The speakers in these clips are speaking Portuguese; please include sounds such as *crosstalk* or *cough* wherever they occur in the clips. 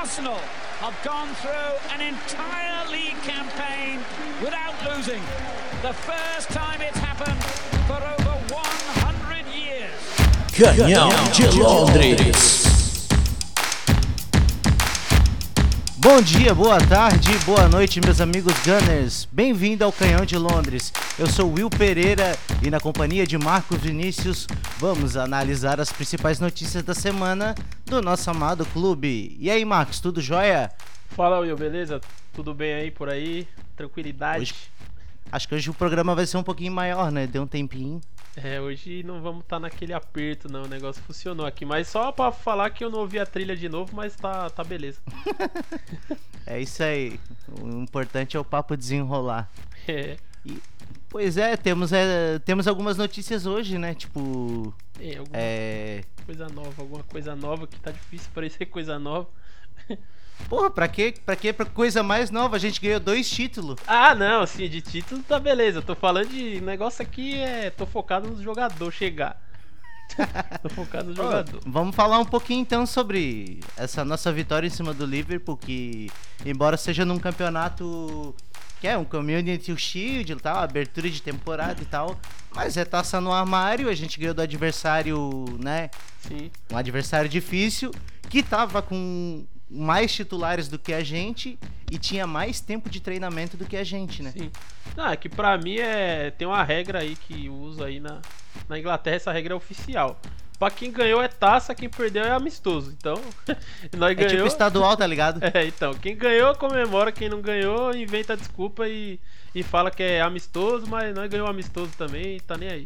Arsenal have gone through an entire league campaign without losing. The first time it's happened for over 100 years. Canhão de Londres. Bom dia, boa tarde, boa noite, meus amigos Gunners. Bem-vindo ao Canhão de Londres. Eu sou Will Pereira e, na companhia de Marcos Vinícius, vamos analisar as principais notícias da semana do nosso amado clube. E aí, Marcos, tudo jóia? Fala, Will, beleza? Tudo bem aí por aí? Tranquilidade? Hoje- Acho que hoje o programa vai ser um pouquinho maior, né? Deu um tempinho. É, hoje não vamos estar naquele aperto, não. O negócio funcionou aqui. Mas só pra falar que eu não ouvi a trilha de novo, mas tá, tá beleza. *laughs* É isso aí. O importante é o papo desenrolar. É, Pois é, temos, é, temos algumas notícias hoje, né? Tipo. é alguma É. coisa nova, alguma coisa nova que tá difícil parecer coisa nova. *laughs* Porra, pra quê? Pra quê? Pra coisa mais nova. A gente ganhou dois títulos. Ah, não, assim, de título tá beleza. Eu tô falando de negócio aqui, é. Tô focado no jogador chegar. *laughs* tô focado no jogador. Vamos falar um pouquinho então sobre essa nossa vitória em cima do Liverpool, que embora seja num campeonato que é um Community Shield e tal, abertura de temporada e tal, mas é taça no armário, a gente ganhou do adversário, né? Sim. Um adversário difícil que tava com mais titulares do que a gente e tinha mais tempo de treinamento do que a gente, né? Sim. Ah, é que pra mim é. Tem uma regra aí que usa aí na, na Inglaterra, essa regra é oficial. Pra quem ganhou é taça, quem perdeu é amistoso. Então, *laughs* nós É tipo estadual, tá ligado? *laughs* É, então, quem ganhou comemora, quem não ganhou inventa desculpa e, e fala que é amistoso, mas nós ganhou amistoso também e tá nem aí.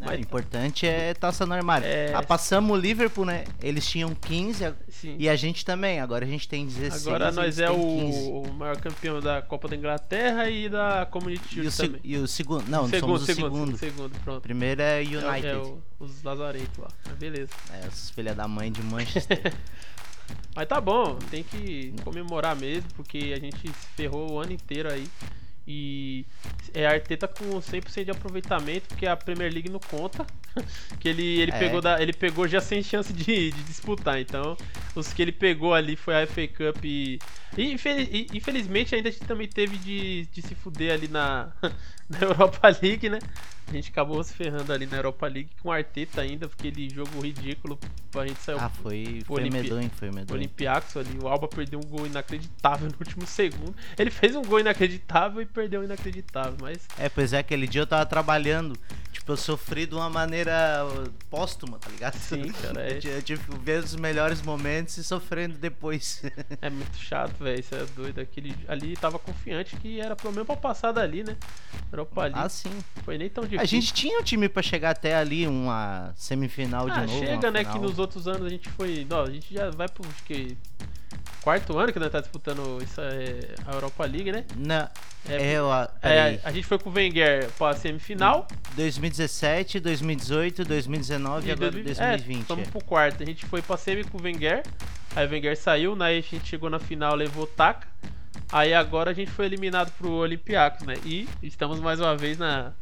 É, Mas- o importante é taça no armário. É. Ah, passamos o Liverpool, né? Eles tinham 15 a- Sim. e a gente também. Agora a gente tem 16. Agora nós é têm 15. o, o maior campeão da Copa da Inglaterra e da Community E Shield também. e o segundo. Não, segundo, somos o segundo, segundo. segundo, pronto. primeiro é É, United. é o- os Lazaretos lá. Mas beleza. É, os filha da mãe de Manchester. *laughs* Mas tá bom, tem que comemorar mesmo, porque a gente se ferrou o ano inteiro aí. E é Arteta com 100% de aproveitamento, porque a Premier League não conta. *laughs* que ele, ele, É. pegou da, ele pegou já sem chance de, de disputar. Então, os que ele pegou ali foi a FA Cup e. e infeliz- e, infelizmente ainda a gente também teve de, de se fuder ali na, *laughs* na Europa League, né? A gente acabou se ferrando ali na Europa League com o Arteta ainda, porque ele jogo ridículo pra gente sair ah, foi, foi Olimpi- medonho, foi medonho. Olympiacos ali, o Alba perdeu um gol inacreditável no último segundo. Ele fez um gol inacreditável e perdeu um inacreditável, mas É, pois é, aquele dia eu tava trabalhando. Tipo, eu sofri de uma maneira póstuma, tá ligado? Sim, *laughs* cara, é- Eu, tive- eu tive que ver os melhores momentos e sofrendo depois. é muito chato, velho. Isso é doido. Aquele ali tava confiante que era pelo menos pra passar dali, né? Europa League. ah, sim. Foi nem tão difícil. A gente tinha um time pra chegar até ali, uma semifinal de ah, novo. chega, né? final. Que nos outros anos a gente foi. Não, a gente já vai pro acho que, quarto ano que nós tá disputando isso, é, a Europa League, né? Não, É, é, ó, É, peraí. a gente foi com o Wenger pra semifinal. 2017, 2018, 2019 e agora 2020. 2020. É, estamos pro quarto. A gente foi pra semi com o Wenger. Aí o Wenger saiu, né? A gente chegou na final, levou taca. Aí agora a gente foi eliminado pro Olympiacos, né? E estamos mais uma vez na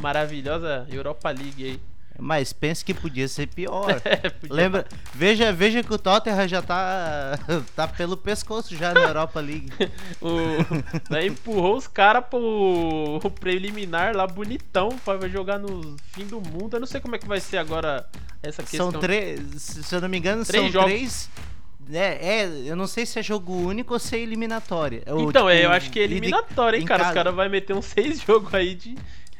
maravilhosa Europa League aí. Mas pense que podia ser pior. *laughs* É, podia- Lembra? Veja, veja que o Tottenham já tá, *laughs* tá pelo pescoço já na Europa League. *laughs* O, né, empurrou os caras pro, pro preliminar lá bonitão pra jogar no fim do mundo. Eu não sei como é que vai ser agora essa questão. São três, se eu não me engano, Três são jogos. três. É, é, eu não sei se é jogo único ou se é eliminatória. Ou, Então, é, tipo, eu acho que é eliminatória, hein, cara. Os casa. caras vão meter uns seis jogos aí de.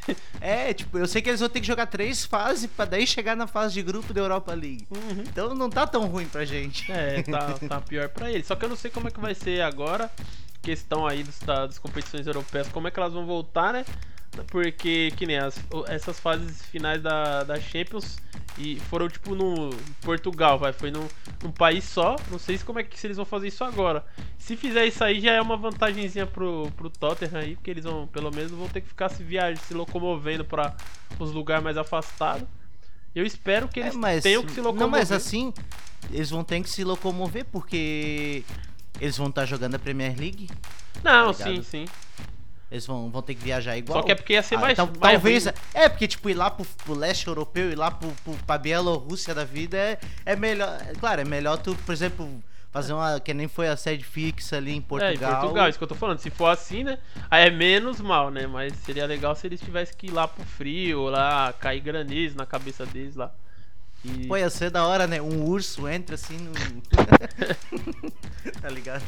*laughs* É, tipo, eu sei que eles vão ter que jogar três fases pra daí chegar na fase de grupo da Europa League. Uhum. Então não tá tão ruim pra gente. É, tá, *laughs* tá pior pra ele. Só que eu não sei como é que vai ser agora. Questão aí dos, da- das competições europeias, como é que elas vão voltar, né? Porque, que nem as, essas fases finais da, da Champions e foram tipo no Portugal, vai, foi num, num país só. Não sei se como é que se eles vão fazer isso agora. Se fizer isso aí já é uma vantagenzinha pro, pro Tottenham aí, porque eles vão, pelo menos, vão ter que ficar se viajando, se locomovendo para os lugares mais afastados. Eu espero que É, eles mas, tenham que se locomover. Não, mas assim, eles vão ter que se locomover porque eles vão estar jogando a Premier League. Não, tá sim, sim. Eles vão, vão ter que viajar igual. Só que é porque ia ser Ah, mais, tal- mais talvez. ruim. É, porque, tipo, ir lá pro, pro leste europeu, ir lá pro, pro, pra Bielorrússia da vida é, é melhor. é Claro, é melhor tu, por exemplo, fazer uma. Que nem foi a sede fixa ali em Portugal. É, em Portugal, isso que eu tô falando. Se for assim, né? Aí é menos mal, né? Mas seria legal se eles tivessem que ir lá pro frio, lá, cair granizo na cabeça deles lá. E... Pô, ia ser da hora, né? Um urso entra assim no. *laughs* tá ligado?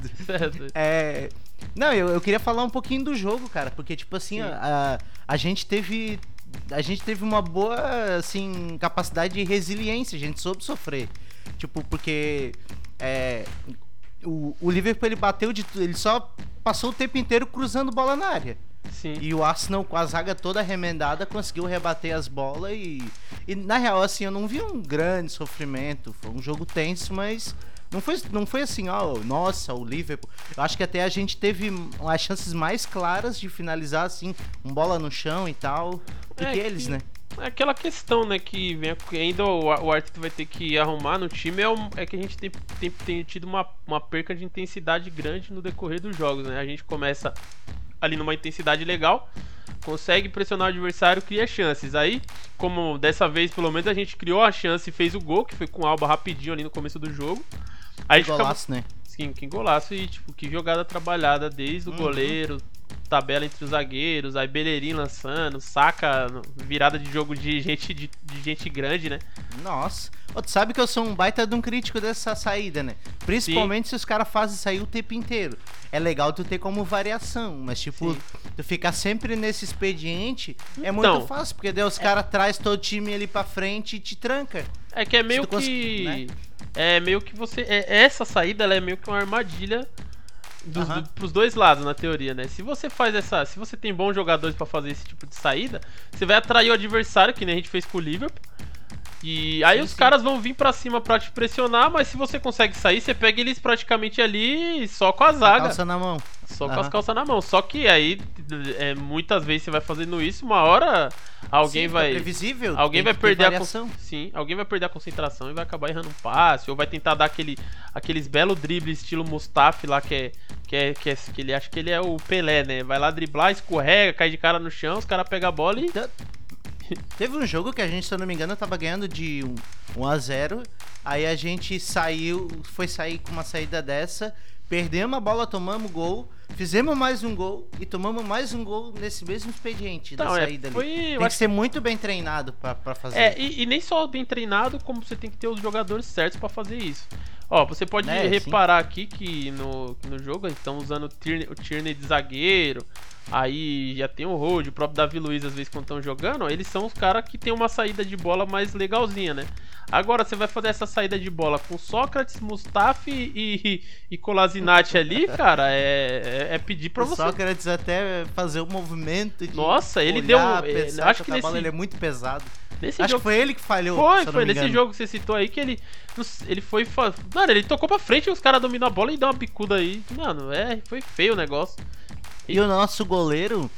É. Não, eu, eu queria falar um pouquinho do jogo, cara, porque, tipo assim, a, a gente teve. A gente teve uma boa, assim, capacidade de resiliência, a gente soube sofrer. Tipo, porque. É, o, o Liverpool ele bateu de tudo, ele só passou o tempo inteiro cruzando bola na área. Sim. E o Arsenal, com a zaga toda remendada, conseguiu rebater as bolas e. E na real, assim, eu não vi um grande sofrimento. Foi um jogo tenso, mas. Não foi, não foi assim, ó, nossa, o Liverpool. Eu acho que até a gente teve as chances mais claras de finalizar, assim, um bola no chão e tal, do É que eles, que- né? É aquela questão, né, que vem, que ainda o, o Arteta vai ter que arrumar no time é, o- é que a gente tem, tem, tem tido uma, uma perca de intensidade grande no decorrer dos jogos, né? A gente começa ali numa intensidade legal, consegue pressionar o adversário, cria chances. Aí, como dessa vez pelo menos a gente criou a chance e fez o gol, que foi com o Alba rapidinho ali no começo do jogo. Aí ficava- Golaço, né? Sim, que golaço e tipo, que jogada trabalhada desde o Uhum. goleiro, tabela entre os zagueiros, aí Bellerin lançando, saca, virada de jogo de gente de, de gente grande, né? Nossa. Ô, tu sabe que eu sou um baita de um crítico dessa saída, né? Principalmente se os caras fazem sair o tempo inteiro. É legal tu ter como variação, mas tipo, Sim. tu ficar sempre nesse expediente é Então. muito fácil, porque daí os caras traz todo o time ali pra frente e te tranca. É que é meio tu cons- que né? é meio que você é, essa saída ela é meio que uma armadilha dos, do, pros dois lados na teoria, né? Se você faz essa, se você tem bons jogadores pra fazer esse tipo de saída, você vai atrair o adversário, que nem a gente fez com o Liverpool. E aí Sim, os sim. caras vão vir pra cima pra te pressionar, mas se você consegue sair, você pega eles praticamente ali só com a zaga. Calça na mão. Só com Aham. as calças na mão. Só que aí, é, muitas vezes você vai fazendo isso, uma hora alguém Sim, vai. fica previsível. Alguém vai perder a con- Sim, alguém vai perder a concentração e vai acabar errando um passe, ou vai tentar dar aquele, aqueles belos dribles estilo Mustafi lá, que é, que é. Que é. que ele acha que ele é o Pelé, né? Vai lá driblar, escorrega, cai de cara no chão, os caras pegam a bola e. Te- Teve um jogo que a gente, se eu não me engano, tava ganhando de 1, 1 a 0 Aí a gente saiu, foi sair com uma saída dessa, perdemos a bola, tomamos gol, fizemos mais um gol e tomamos mais um gol nesse mesmo expediente da Então, é, saída foi- ali. Tem que ser muito bem treinado pra fazer. É, e, e nem só bem treinado, como você tem que ter os jogadores certos pra fazer isso. Ó, você pode É, sim. reparar aqui que no, que no jogo eles estão usando o Tierney, o Tierney de zagueiro. Aí já tem o Rode, o próprio Davi Luiz, às vezes, quando estão jogando, ó, eles são os caras que tem uma saída de bola mais legalzinha, né? Agora você vai fazer essa saída de bola com Sócrates, Mustafi e, e Colasinati ali, *laughs* cara, é, é, é pedir pra o você. Sócrates até fazer o movimento de Nossa, ele olhar, deu- é, pensar acho com que a bola, nesse- ele é muito pesado. Nesse Acho jogo que foi ele que falhou. Foi, foi nesse engano. jogo que você citou aí que ele. Ele foi. Mano, ele tocou pra frente e os caras dominam a bola e dão uma bicuda aí. Mano, é, foi feio o negócio. E o nosso goleiro,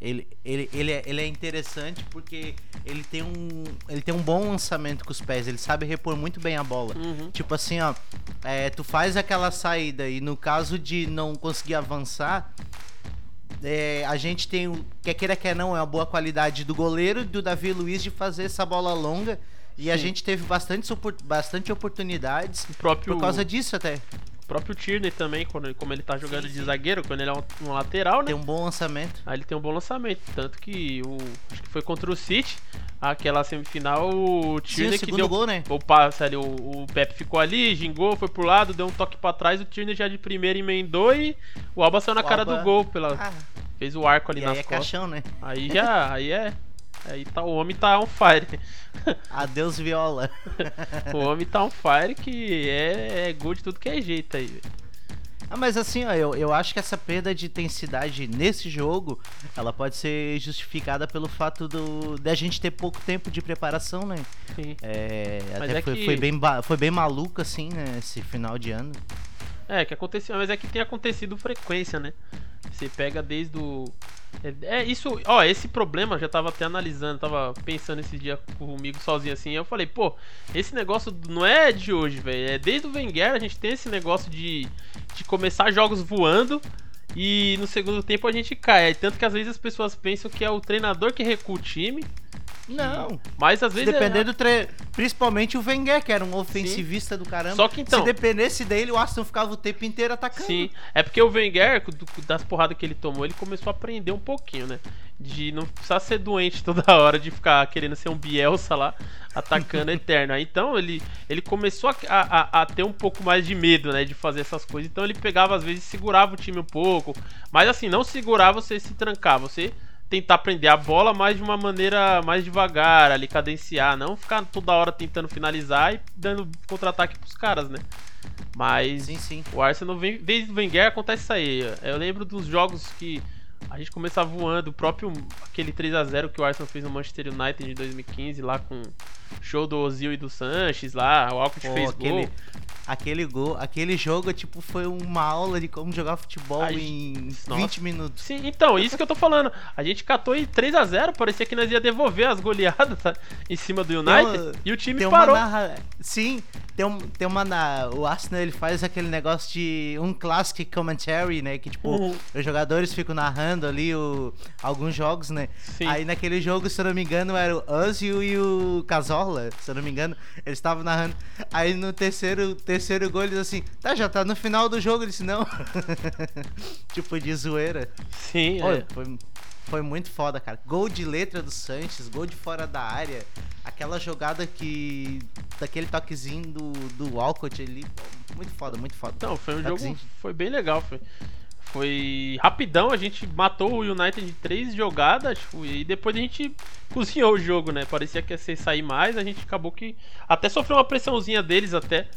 ele, ele, ele, é, ele é interessante porque ele tem, um, ele tem um bom lançamento com os pés, ele sabe repor muito bem a bola. Uhum. Tipo assim, ó, é, tu faz aquela saída e no caso de não conseguir avançar, é, a gente tem, o- quer queira quer não, é uma boa qualidade do goleiro e do Davi Luiz de fazer essa bola longa. E a Sim. gente teve bastante, bastante oportunidades próprio, por causa disso até. O próprio Tierney também, quando, ele- como ele tá jogando de zagueiro, quando ele é um, um lateral, né? Tem um bom lançamento. Aí ele tem um bom lançamento. Tanto que o. Acho que foi contra o City, aquela semifinal, o Sim, Tierney o que deu. gol, né? O passe ali, o, o Pepe ficou ali, gingou, foi pro lado, deu um toque pra trás, o Tierney já de primeira emendou e o Alba saiu na O cara Alba- do gol, pela, Ah, fez o arco ali e nas aí é costas. caixão, né? Aí já, aí é. Aí tá, o homem tá on fire. Adeus viola. *laughs* O homem tá on fire que é, é gol de tudo que é jeito aí, velho. Ah, mas assim, ó, eu, eu acho que essa perda de intensidade nesse jogo, ela pode ser justificada pelo fato do da gente ter pouco tempo de preparação, né? Sim. É, até é foi, que- foi, bem, foi bem maluco, assim, né? Esse final de ano. É, que aconteceu, mas é que tem acontecido frequência, né? Você pega desde o. É, é isso, ó, esse problema já tava até analisando, tava pensando esse dia comigo sozinho assim. Eu falei, pô, esse negócio não é de hoje, velho. É desde o Wenger a gente tem esse negócio de, de começar jogos voando e no segundo tempo a gente cai. Tanto que às vezes as pessoas pensam que é o treinador que recua o time Não. Mas às vezes. depender é... do tre... Principalmente o Wenger, que era um ofensivista do caramba. Só que então- Se dependesse dele, o Aston ficava o tempo inteiro atacando. Sim, é porque o Wenger, das porradas que ele tomou, ele começou a aprender um pouquinho, né? De não precisar ser doente toda *laughs* hora, de ficar querendo ser um Bielsa lá, atacando *laughs* eterno. Aí, Então ele, ele começou a, a- a ter um pouco mais de medo, né? De fazer essas coisas. Então ele pegava, às vezes, segurava o time um pouco. Mas assim, não segurar, você se trancar. Você tentar prender a bola, mas de uma maneira mais devagar, ali, cadenciar. Não ficar toda hora tentando finalizar e dando contra-ataque pros caras, né? Mas Sim, sim. o Arsenal, vem, desde o Wenger, acontece isso aí. Eu lembro dos jogos que a gente começava voando, o próprio aquele 3 a 0 que o Arsenal fez no Manchester United em 2015, lá com o show do Ozil e do Sanches lá, o Alcott fez aquele, gol. aquele gol, aquele jogo, tipo, foi uma aula de como jogar futebol Ai, em nossa. 20 minutos. Sim, então, isso que eu tô falando. A gente catou em 3 a 0 parecia que nós ia devolver as goleadas tá, *laughs* em cima do United uma- e o time parou. narra... Sim, tem, um, tem uma na... O Arsenal ele faz aquele negócio de um classic commentary, né? Que tipo, Uhum. os jogadores ficam narrando ali o... alguns jogos, né? Sim. Aí naquele jogo, se eu não me engano, era o Ozil e o Casola, se eu não me engano, eles estavam narrando. Aí no terceiro, terceiro gol eles assim, tá, já tá no final do jogo, ele disse, não. *laughs* tipo de zoeira. Sim, Olha, é. foi, foi muito foda, cara. Gol de letra do Sanches, gol de fora da área. Aquela jogada que. daquele toquezinho do, do Walcott ali. Muito foda, muito foda. Então, foi um jogo. Toquezinho. Foi bem legal. Foi, foi rapidão, a gente matou o United em três jogadas tipo, e depois a gente *laughs* cozinhou o jogo, né? Parecia que ia ser sair mais, a gente acabou que. Até sofreu uma pressãozinha deles até.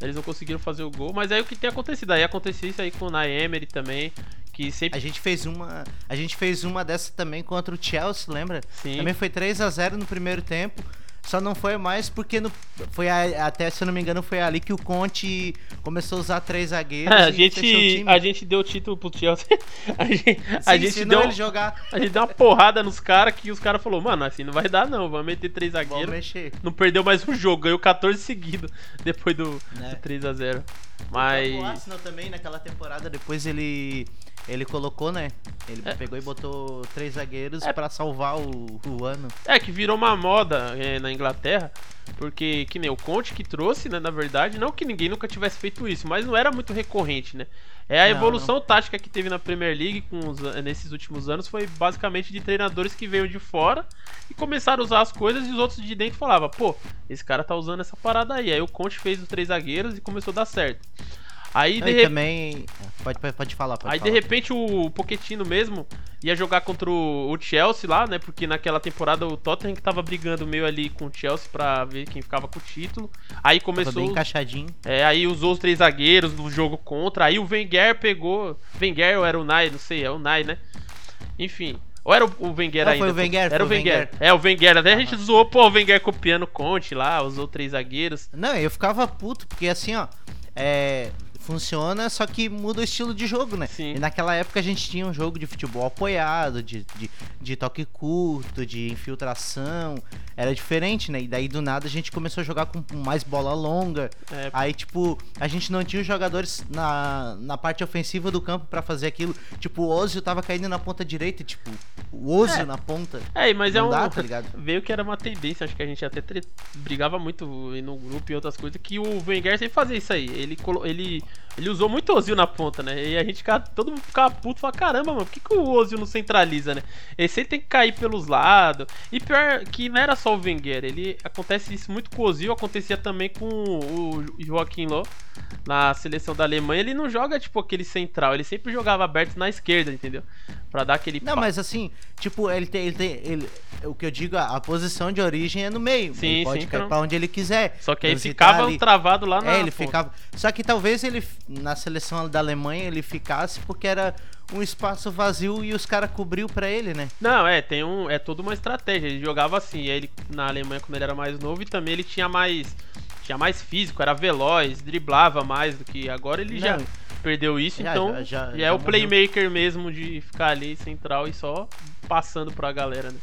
Eles não conseguiram fazer o gol, mas aí o que tem acontecido? Aí aconteceu isso aí com o Naemery também, que A sempre. gente fez uma. A gente fez uma dessa também contra o Chelsea, lembra? Sim. Também foi 3 a 0 no primeiro tempo. Só não foi mais porque no, foi a- até, se eu não me engano, foi ali que o Conte começou a usar três zagueiros. É, a gente, a gente deu o título pro Chelsea. *laughs* A gente, a Sim, gente deu, ele jogar, a gente deu uma porrada nos caras que os caras falaram, mano, assim não vai dar não, vamos meter três zagueiros. não perdeu mais um jogo, ganhou 14 seguidos *laughs* depois do, Né. do 3 a 0 O Mas. Arsenal também, naquela temporada, depois ele ele colocou, né? Ele É. pegou e botou três zagueiros É. pra salvar o, o ano. É que virou uma moda é, na Inglaterra, porque que nem o Conte que trouxe, né? Na verdade, não que ninguém nunca tivesse feito isso, mas não era muito recorrente, né? É a Não, evolução tática que teve na Premier League com os- nesses últimos anos foi basicamente de treinadores que veio de fora e começaram a usar as coisas e os outros de dentro falavam, pô, esse cara tá usando essa parada aí. Aí o Conte fez os três zagueiros e começou a dar certo. Aí Não, de e repente. também. Pode, pode, falar, pode Aí de falar. repente o Pochettino mesmo ia jogar contra o Chelsea lá, né? Porque naquela temporada o Tottenham que tava brigando meio ali com o Chelsea pra ver quem ficava com o título. Aí Tava começou. bem encaixadinho. É, aí usou os três zagueiros no jogo contra. Aí o Wenger pegou. Wenger ou era o Nai, não sei, é o Nai, né? Enfim. Ou era o Wenger Não, ainda? foi o Wenger, Era o Wenger. Wenger. É, o Wenger. Até a gente zoou, pô, o Wenger copiando o Conte lá, usou três zagueiros. Não, eu ficava puto, porque assim, ó. É. Funciona, só que muda o estilo de jogo, né? Sim. E naquela época a gente tinha um jogo de futebol apoiado, de, de, de toque curto, de infiltração. Era diferente, né? E daí do nada a gente começou a jogar com mais bola longa. É, Aí, tipo, a gente não tinha os jogadores na, na parte ofensiva do campo pra fazer aquilo. Tipo, o Ozio tava caindo na ponta direita, tipo, o Ozio É. na ponta. É, mas é um. dá, tá ligado? Veio que era uma tendência, acho que a gente até tre- brigava muito no grupo e outras coisas, que o Wenger sempre fazia isso aí. Ele, colo- ele, ele usou muito Ozil na ponta, né? E a gente ficava, todo mundo ficava puto e falava, caramba, mano, por que, que o Ozil não centraliza, né? Ele sempre tem que cair pelos lados. E pior que não era só o Wenger, ele acontece isso muito com o Ozil, acontecia também com o Joaquim Loh na seleção da Alemanha. Ele não joga tipo aquele central, ele sempre jogava aberto na esquerda, entendeu? Pra dar aquele Não, mas assim, tipo, ele tem. Ele tem ele, o que eu digo, a, a posição de origem é no meio. Sim, ele pode sim, cair então. pra onde ele quiser. Só que aí ficava travado lá na É, ele ponta. ficava. Só que talvez ele, na seleção da Alemanha, ele ficasse porque era um espaço vazio e os caras cobriu pra ele, né? Não, é, tem um. É toda uma estratégia. Ele jogava assim, e aí ele na Alemanha quando ele era mais novo e também ele tinha mais. Tinha mais físico, era veloz, driblava mais do que. Agora ele já Não, perdeu isso, já- então já- já- é o morreu. playmaker mesmo de ficar ali central e só passando pra galera, né?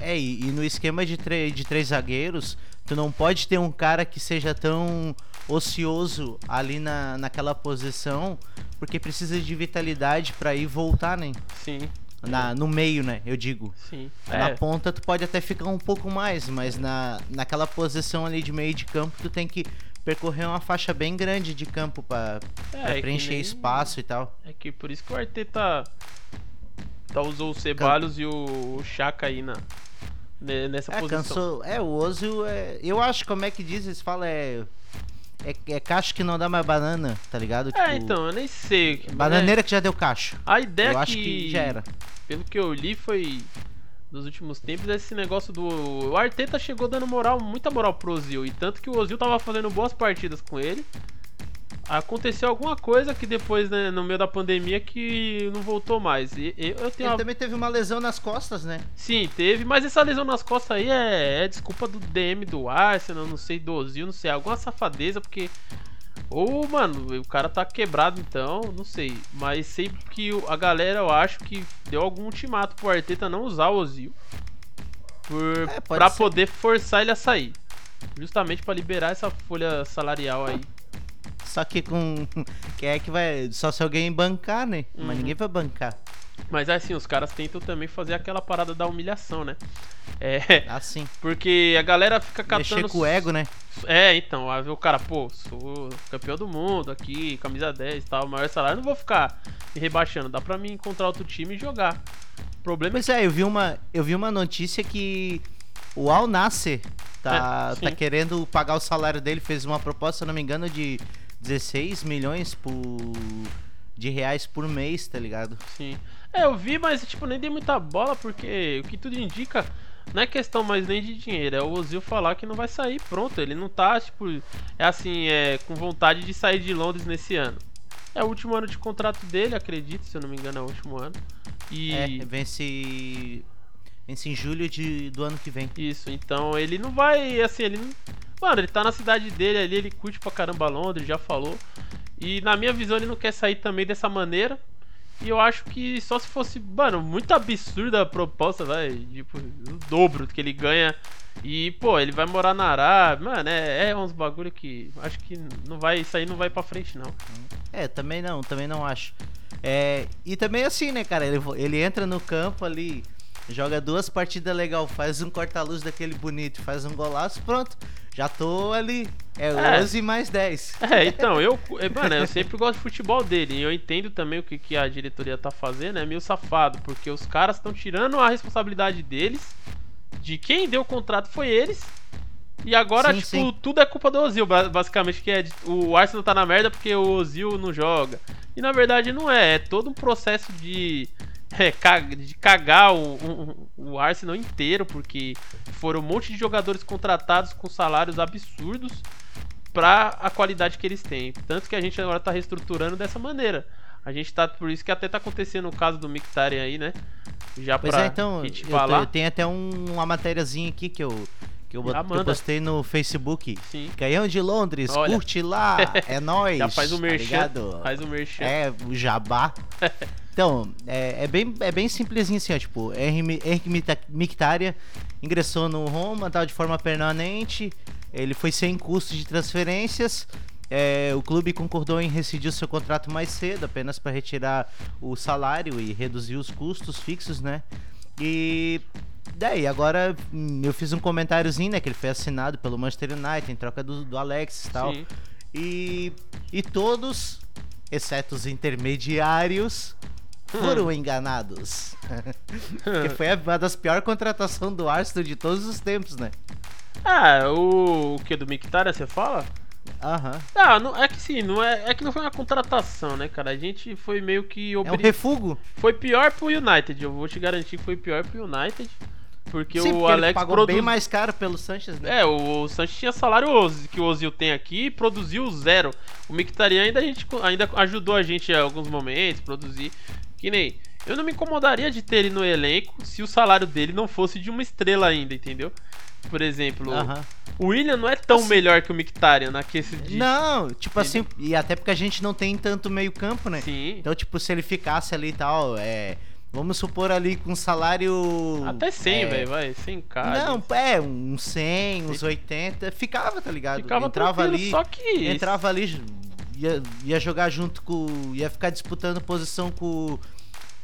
É, e, e no esquema de, de três zagueiros, tu não pode ter um cara que seja tão ocioso ali na, naquela posição, porque precisa de vitalidade pra ir voltar, né? Sim. Na, no meio, né? Eu digo. Sim. Na É, ponta tu pode até ficar um pouco mais, mas na, naquela posição ali de meio de campo tu tem que percorrer uma faixa bem grande de campo pra é que preencher nem- espaço e tal. É que por isso que o Arteta tá, usou o Ceballos e o, Chaka aí na, ne- nessa É, posição. cansou. É, o Ozil é. Eu acho, como é que diz? Eles falam, é. É, é cacho que não dá mais banana, tá ligado? É, Tipo, então, eu nem sei. Bananeira que já deu cacho. A ideia eu que, acho que já era. pelo que eu li, foi nos últimos tempos esse negócio do. O Arteta chegou dando moral, muita moral pro Ozil. E tanto que o Ozil tava fazendo boas partidas com ele. Aconteceu alguma coisa que depois, né, no meio da pandemia, que não voltou mais. E, e- eu tenho Ele uma... também teve uma lesão nas costas, né? Sim, teve, mas essa lesão nas costas aí é, é desculpa do DM do Arsenal, não sei, do Ozil, não sei, alguma safadeza, porque. Ou, mano, o cara tá quebrado então, não sei. Mas sei que a galera, eu acho que deu algum ultimato pro Arteta não usar o Ozil. Por, É, pra ser. poder forçar ele a sair. Justamente pra liberar essa folha salarial aí. Só que com. *laughs* Quem é que vai. Só se alguém bancar, né? Uhum. Mas ninguém vai bancar. Mas assim, os caras tentam também fazer aquela parada da humilhação, né? É, Assim. porque a galera fica catando. Mexer com o ego, né? É, então, o cara, pô, sou campeão do mundo aqui, camisa 10 e tal, maior salário, não vou ficar me rebaixando, dá pra mim encontrar outro time e jogar. O problema é Pois é, eu vi uma, eu vi uma notícia que o Al Nasser tá, É, tá querendo pagar o salário dele, fez uma proposta, se não me engano, de 16 milhões por, de reais por mês, tá ligado? Sim. É, eu vi, mas tipo, nem dei muita bola, porque o que tudo indica não é questão mais nem de dinheiro, é o Ozil falar que não vai sair, pronto, ele não tá, tipo, é assim, é com vontade de sair de Londres nesse ano. É o último ano de contrato dele, acredito, se eu não me engano, é o último ano. E É, vence, vence em julho de, do ano que vem. Isso, então ele não vai, assim, ele não... Mano, ele tá na cidade dele ali, ele curte pra caramba Londres, já falou. E na minha visão ele não quer sair também dessa maneira. E eu acho que só se fosse, mano, muito absurda a proposta, vai, tipo, o dobro que ele ganha. E, pô, ele vai morar na Arábia, mano, é, é uns bagulho que acho que não vai, isso aí não vai pra frente não. É, também não, também não acho. É, e também assim, né, cara? Ele, ele entra no campo ali, joga duas partidas legal, faz um corta-luz daquele bonito, faz um golaço, pronto. Já tô ali. É, É. 11 mais 10. É, então, eu, é, mano, eu sempre gosto de futebol dele. E eu entendo também o que, que a diretoria tá fazendo, é meio safado, porque os caras estão tirando a responsabilidade deles, de quem deu o contrato foi eles. E agora, Sim, tipo, sim. tudo é culpa do Ozil, ba- basicamente, que é de- o Arsenal tá na merda porque o Ozil não joga. E na verdade não é, é todo um processo de, *laughs* é, de cagar o, o, o Arsenal inteiro, porque foram um monte de jogadores contratados com salários absurdos pra a qualidade que eles têm. Tanto que a gente agora tá reestruturando dessa maneira. A gente tá, por isso que até tá acontecendo o caso do Mkhitaryan aí, né? Já Pois pra é, então, falar. eu tenho até um- uma matériazinha aqui que eu, que eu, que eu postei no Facebook. Sim. Canhão de Londres, Olha. curte lá, é *laughs* nóis. Já faz o tá merchan. ligado? faz o merchan. É, o jabá. *laughs* Então, é, é bem, é bem simplesinho assim, ó, tipo, Henrique Mkhitaryan ingressou no Roma, tal, de forma permanente, ele foi sem custo de transferências, é, o clube concordou em rescindir o seu contrato mais cedo, apenas para retirar o salário e reduzir os custos fixos, né? E daí, agora hum, eu fiz um comentáriozinho, né, que ele foi assinado pelo Manchester United em troca do, do Alex e tal. Sim. E, e todos, exceto os intermediários, foram enganados. *laughs* Porque foi uma das piores contratações do Arsenal de todos os tempos, né? Ah, o, o que do Mkhitaryan você fala? Aham. Ah, não, é que sim, não é, é que não foi uma contratação, né, cara? A gente foi meio que É um refugo? Foi pior pro United, eu vou te garantir que foi pior pro United. Porque Sim, o porque ele Alex pagou produz... bem mais caro pelo Sanches, né? É, o, o Sanches tinha salário que o Ozil tem aqui e produziu zero. O Mkhitaryan ainda, a gente, ainda ajudou a gente em alguns momentos, produzir. Que nem... Eu não me incomodaria de ter ele no elenco se o salário dele não fosse de uma estrela ainda, entendeu? Por exemplo, Aham. o William não é tão Assim- melhor que o Mkhitaryan na questão de... Não, tipo assim, e até porque a gente não tem tanto meio campo, né? Sim. Então, tipo, se ele ficasse ali e tal, é... Vamos supor ali com salário... Até 100, é, velho, vai. 100 k Não, é, uns 100, uns 80, ficava, tá ligado? Ficava Entrava ali, só que... entrava ali, ia, ia jogar junto com. ia ficar disputando posição com,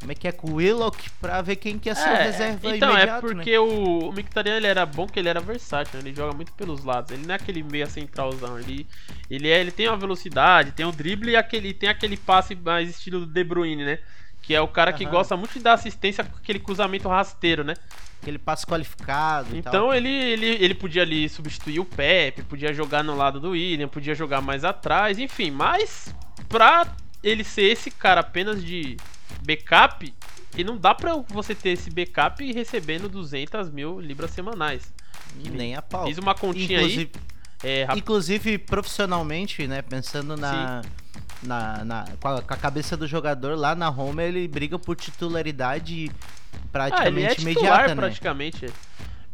como é que é com o Willock pra ver quem que ser o É, reserva então, é imediato, né? porque o, o Mkhitaryan ele era bom que ele era versátil, né? ele joga muito pelos lados. Ele não é aquele meia centralzão, ele, ele, é, ele tem uma velocidade, tem um drible e aquele, tem aquele passe mais estilo De Bruyne, né? Que é o cara que gosta muito de dar assistência com aquele cruzamento rasteiro, né? Aquele passe qualificado e tal. Então ele, ele, ele podia ali substituir o Pepe, podia jogar no lado do William, podia jogar mais atrás, enfim, mas pra ele ser esse cara apenas de backup, e não dá pra você ter esse backup recebendo 200 mil libras semanais. Nem a pau. Fiz uma continha Inclusive, aí, é, rap- inclusive profissionalmente, né? Pensando na, na, na- com, a, cabeça do jogador lá na Roma, ele briga por titularidade ah, ele praticamente é titular imediata, né? praticamente. é.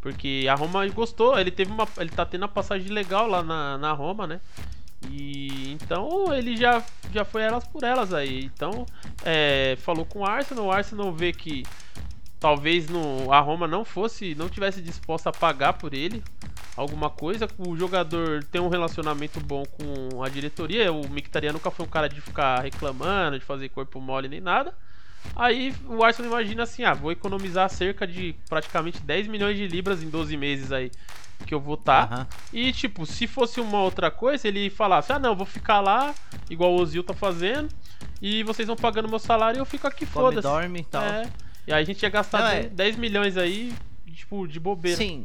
Porque a Roma gostou, ele teve uma. Ele tá tendo uma passagem legal lá na, na Roma, né? E então ele já, já foi elas por elas aí. Então, é, falou com o Arsenal, o Arsenal vê que talvez no, a Roma não fosse, não tivesse disposta a pagar por ele alguma coisa. O jogador tem um relacionamento bom com a diretoria. O Mkhitaryan nunca foi um cara de ficar reclamando, de fazer corpo mole nem nada. Aí o Arsenal imagina assim, ah, vou economizar cerca de praticamente 10 milhões de libras em 12 meses aí que eu vou estar. Aham. E tipo, se fosse uma outra coisa, ele falasse: "Ah, não, vou ficar lá, igual o Ozil tá fazendo, e vocês vão pagando meu salário e eu fico aqui, foda-se". dorme e tal. É. E aí a gente ia gastar Não, é. 10, 10 milhões aí, tipo, de bobeira. Sim.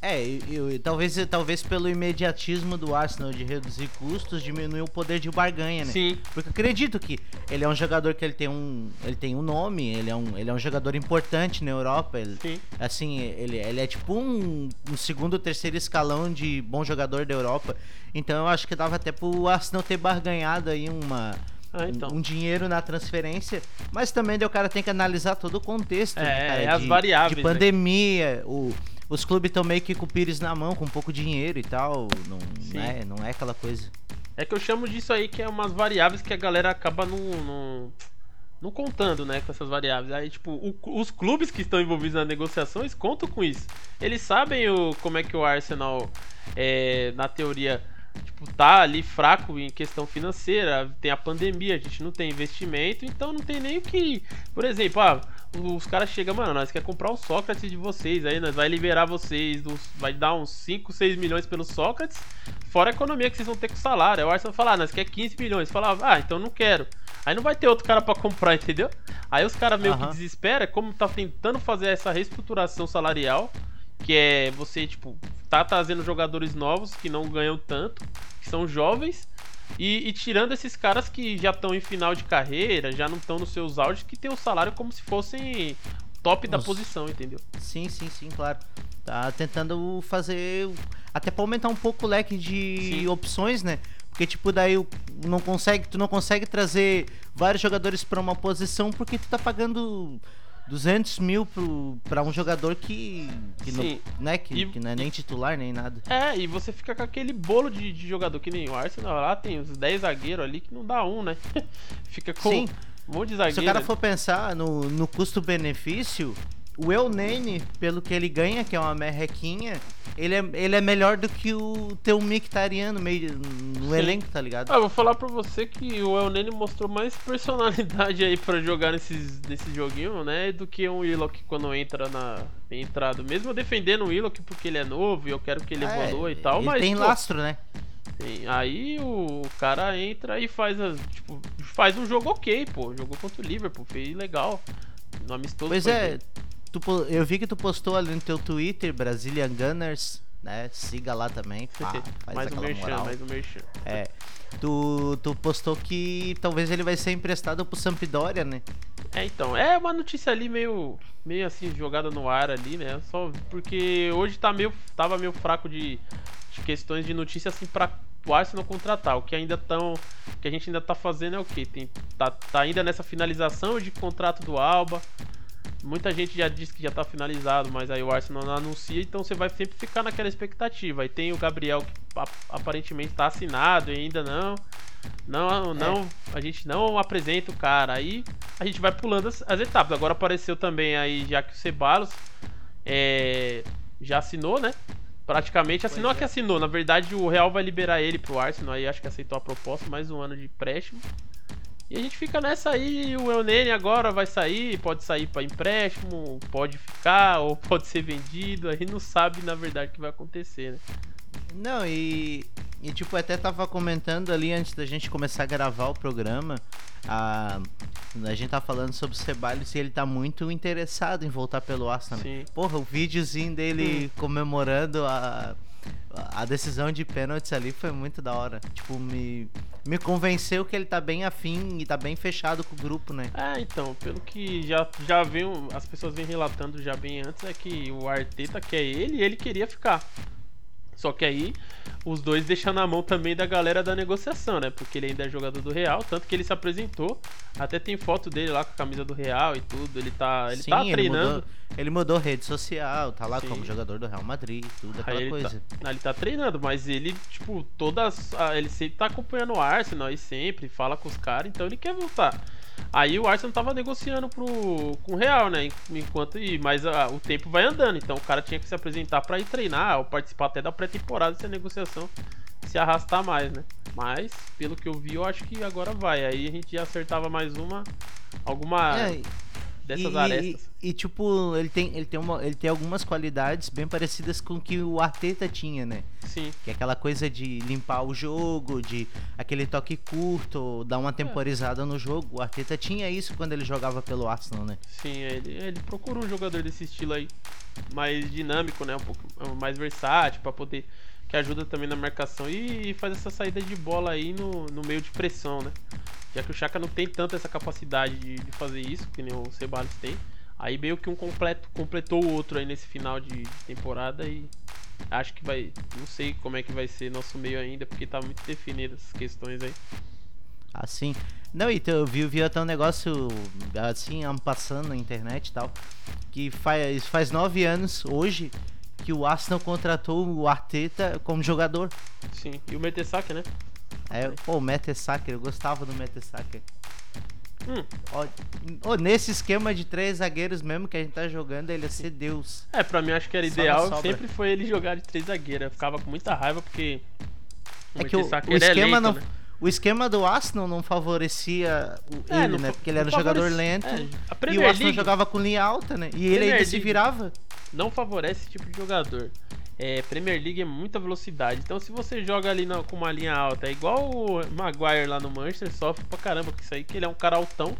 É, eu, eu- talvez, talvez pelo imediatismo do Arsenal de reduzir custos, diminuir o poder de barganha, né? Sim. Porque eu acredito que ele é um jogador que ele tem um, ele tem um nome, ele é um, ele é um jogador importante na Europa. Ele, Sim. assim, ele, ele é tipo um, um segundo ou terceiro escalão de bom jogador da Europa. Então eu acho que dava até pro Arsenal ter barganhado aí uma, Ah, um- então. um, dinheiro na transferência. Mas também o cara tem que analisar todo o contexto. É, né, cara, é as de, variáveis, De né? pandemia, o, os clubes estão meio que com o Pires na mão, com pouco dinheiro e tal. Não, né, não é aquela coisa. É que eu chamo disso aí que é umas variáveis que a galera acaba não, não, não contando, né, com essas variáveis. Aí, tipo, o- os clubes que estão envolvidos nas negociações contam com isso. Eles sabem o, como é que o Arsenal, é, na teoria, tipo, tá ali fraco em questão financeira. Tem a pandemia, a gente não tem investimento, então não tem nem o que. Por exemplo, ah, os caras chegam, mano, nós quer comprar o Sócrates de vocês aí, nós vai liberar vocês, dos, vai dar uns 5, 6 milhões pelo Sócrates, fora a economia que vocês vão ter com o salário. Aí o Arsenal fala, ah, nós quer 15 milhões. Fala, ah, então não quero. Aí não vai ter outro cara pra comprar, entendeu? Aí os caras meio Aham. que desespera, como tá tentando fazer essa reestruturação salarial, que é você, tipo, tá trazendo jogadores novos que não ganham tanto, que são jovens, e, e tirando esses caras que já estão em final de carreira, já não estão nos seus auges, que tem o salário como se fossem top da Os- posição, entendeu? Sim, sim, sim, claro. Tá tentando fazer. Até pra aumentar um pouco o leque de Sim. opções, né? Porque, tipo, daí não consegue, tu não consegue trazer vários jogadores pra uma posição porque tu tá pagando 200 mil pro, pra um jogador que. que não, Sim. né? que, E- que não é nem titular nem nada. É, e você fica com aquele bolo de, de jogador que nem o Arsenal lá, tem uns 10 zagueiros ali que não dá um, né? *laughs* fica com Sim. um monte de zagueiro. Se o cara for pensar no, no custo-benefício, o El Nene, pelo que ele ganha, que é uma merrequinha, ele é, ele é melhor do que o teu Mictarian no meio no Sim. elenco, tá ligado? Ah, eu vou falar pra você que o El Nene mostrou mais personalidade *laughs* aí pra jogar nesses, nesse joguinho, né? Do que um Willock quando entra na entrada. Mesmo defendendo o Willock porque ele é novo e eu quero que ele É, evolua e tal, mas. tem pô, lastro, né? tem- aí o cara entra e faz as, tipo, faz um jogo ok, pô. Jogou contra o Liverpool, fez legal. No amistoso. Pois foi é, bem. Tu eu vi que tu postou ali no teu Twitter, Brazilian Gunners, né? Siga lá também, pá, faz mais um merchan, moral. mais um merchan. É, tu, tu postou que talvez ele vai ser emprestado pro Sampdoria, né? É, então, é uma notícia ali meio, meio assim, jogada no ar ali, né? Só porque hoje tá meio, tava meio fraco de, de questões de notícia assim pra o Arsenal contratar. O que ainda tão, o que a gente ainda tá fazendo é o quê? Tem, tá, tá ainda nessa finalização de contrato do Alba. Muita gente já disse que já tá finalizado, mas aí o Arsenal não anuncia, então você vai sempre ficar naquela expectativa. Aí tem o Gabriel que ap- aparentemente tá assinado e ainda não. Não, não, a gente não apresenta o cara. Aí a gente vai pulando as, as etapas. Agora apareceu também aí, já que o Ceballos é, já assinou, né? Praticamente assinou Pois é. que assinou. Na verdade, o Real vai liberar ele pro Arsenal. Aí acho que aceitou a proposta, mais um ano de empréstimo. E a gente fica nessa aí, o Eunene agora vai sair, pode sair para empréstimo, pode ficar ou pode ser vendido, a gente não sabe na verdade o que vai acontecer, né? Não, e, e tipo, até tava comentando ali antes da gente começar a gravar o programa, a, a gente tá falando sobre o Ceballos e ele tá muito interessado em voltar pelo Arsenal. Sim. Porra, o videozinho dele comemorando a, a decisão de pênaltis ali foi muito da hora. Tipo, me, me convenceu que ele tá bem afim e tá bem fechado com o grupo, né? É, então, pelo que já, já vem, as pessoas vêm relatando já bem antes, é que o Arteta quer ele e ele queria ficar. Só que aí os dois deixam na mão também da galera da negociação, né? Porque ele ainda é jogador do Real, tanto que ele se apresentou. Até tem foto dele lá com a camisa do Real e tudo. Ele tá, ele Sim, tá ele treinando. mudou, ele mudou rede social, tá lá Sim. como jogador do Real Madrid, tudo aquela ele, coisa. tá, ele tá treinando, mas ele, tipo, todas. Ele sempre tá acompanhando o Arsenal aí sempre, fala com os caras, então ele quer voltar. Aí o Arsenal tava negociando pro, com o Real, né? Enquanto. e- Mas ah, o tempo vai andando, então o cara tinha que se apresentar pra ir treinar, ou participar até da pré-temporada se a negociação se arrastar mais, né? Mas, pelo que eu vi, eu acho que agora vai. Aí a gente já acertava mais uma. Alguma É, dessas e, arestas. E, e, tipo, ele tem, ele, tem uma, ele tem algumas qualidades bem parecidas com o que o Arteta tinha, né? Sim. Que é aquela coisa de limpar o jogo, de aquele toque curto, dar uma temporizada no jogo. O Arteta tinha isso quando ele jogava pelo Arsenal, né? Sim, ele, ele procura um jogador desse estilo aí, mais dinâmico, né? Um pouco mais versátil, pra poder. Que ajuda também na marcação e faz essa saída de bola aí no, no meio de pressão, né? Já que o Chaka não tem tanto essa capacidade de, de fazer isso, que nem o Ceballos tem. Aí meio que um completo, completou o outro aí nesse final de, temporada e acho que vai. Não sei como é que vai ser nosso meio ainda, porque tá muito definido essas questões aí. Assim. Não, então eu vi, vi até um negócio assim, passando na internet e tal. Que faz, faz nove anos hoje que o Arsenal contratou o Arteta como jogador. Sim. E o Mertesacker, né? É, pô, o Mertesacker, eu gostava do Mertesacker. Hum. Ó, ó, nesse esquema de três zagueiros mesmo que a gente tá jogando, ele ia ser Deus. É, pra mim acho que era Só ideal. Sempre foi ele jogar de três zagueiros. Eu ficava com muita raiva porque. É que o, o é esquema lento, não. né? O esquema do Arsenal não favorecia o- É, ele, né? Porque ele era um jogador lento. é, e o Arsenal League jogava com linha alta, né? E ele ainda se virava. Não favorece esse tipo de jogador. É, Premier League é muita velocidade. Então se você joga ali na- com uma linha alta, é igual o Maguire lá no Manchester, sofre pra caramba com isso aí, que ele é um cara altão.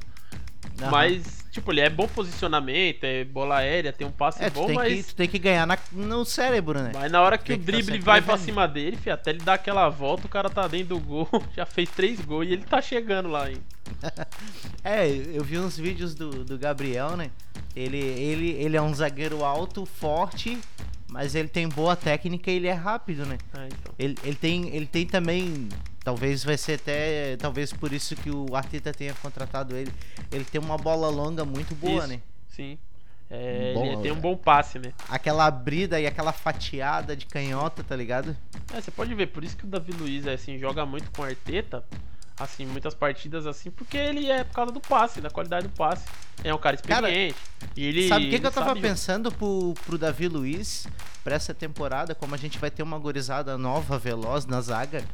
Aham. Mas, tipo, ele é bom posicionamento, é bola aérea, tem um passe É, bom, tem, mas. que, tu tem que ganhar na- no cérebro, né? Mas na hora que Tem o tá drible sempre vai pra cima dele, fi, até ele dar aquela volta, o cara tá dentro do gol, *laughs* já fez três gols e ele tá chegando lá ainda. *laughs* É, eu vi uns vídeos do, do Gabriel, né? Ele, ele, ele é um zagueiro alto, forte, mas ele tem boa técnica e ele é rápido, né? Ah, então. Ele, ele, tem, ele tem também. Talvez vai ser até. Talvez por isso que o Arteta tenha contratado ele. Ele tem uma bola longa muito boa, Isso. né? Sim. É, Bom, ele tem um bom passe, né? Aquela abrida e aquela fatiada de canhota, tá ligado? É, você pode ver, por isso que o Davi Luiz assim, joga muito com o Arteta, assim, muitas partidas assim, porque ele é por causa do passe, da qualidade do passe. É um cara Cara, experiente. e ele, Sabe o que, que eu tava jogar. pensando pro, pro Davi Luiz pra essa temporada? Como a gente vai ter uma gorizada nova, veloz na zaga.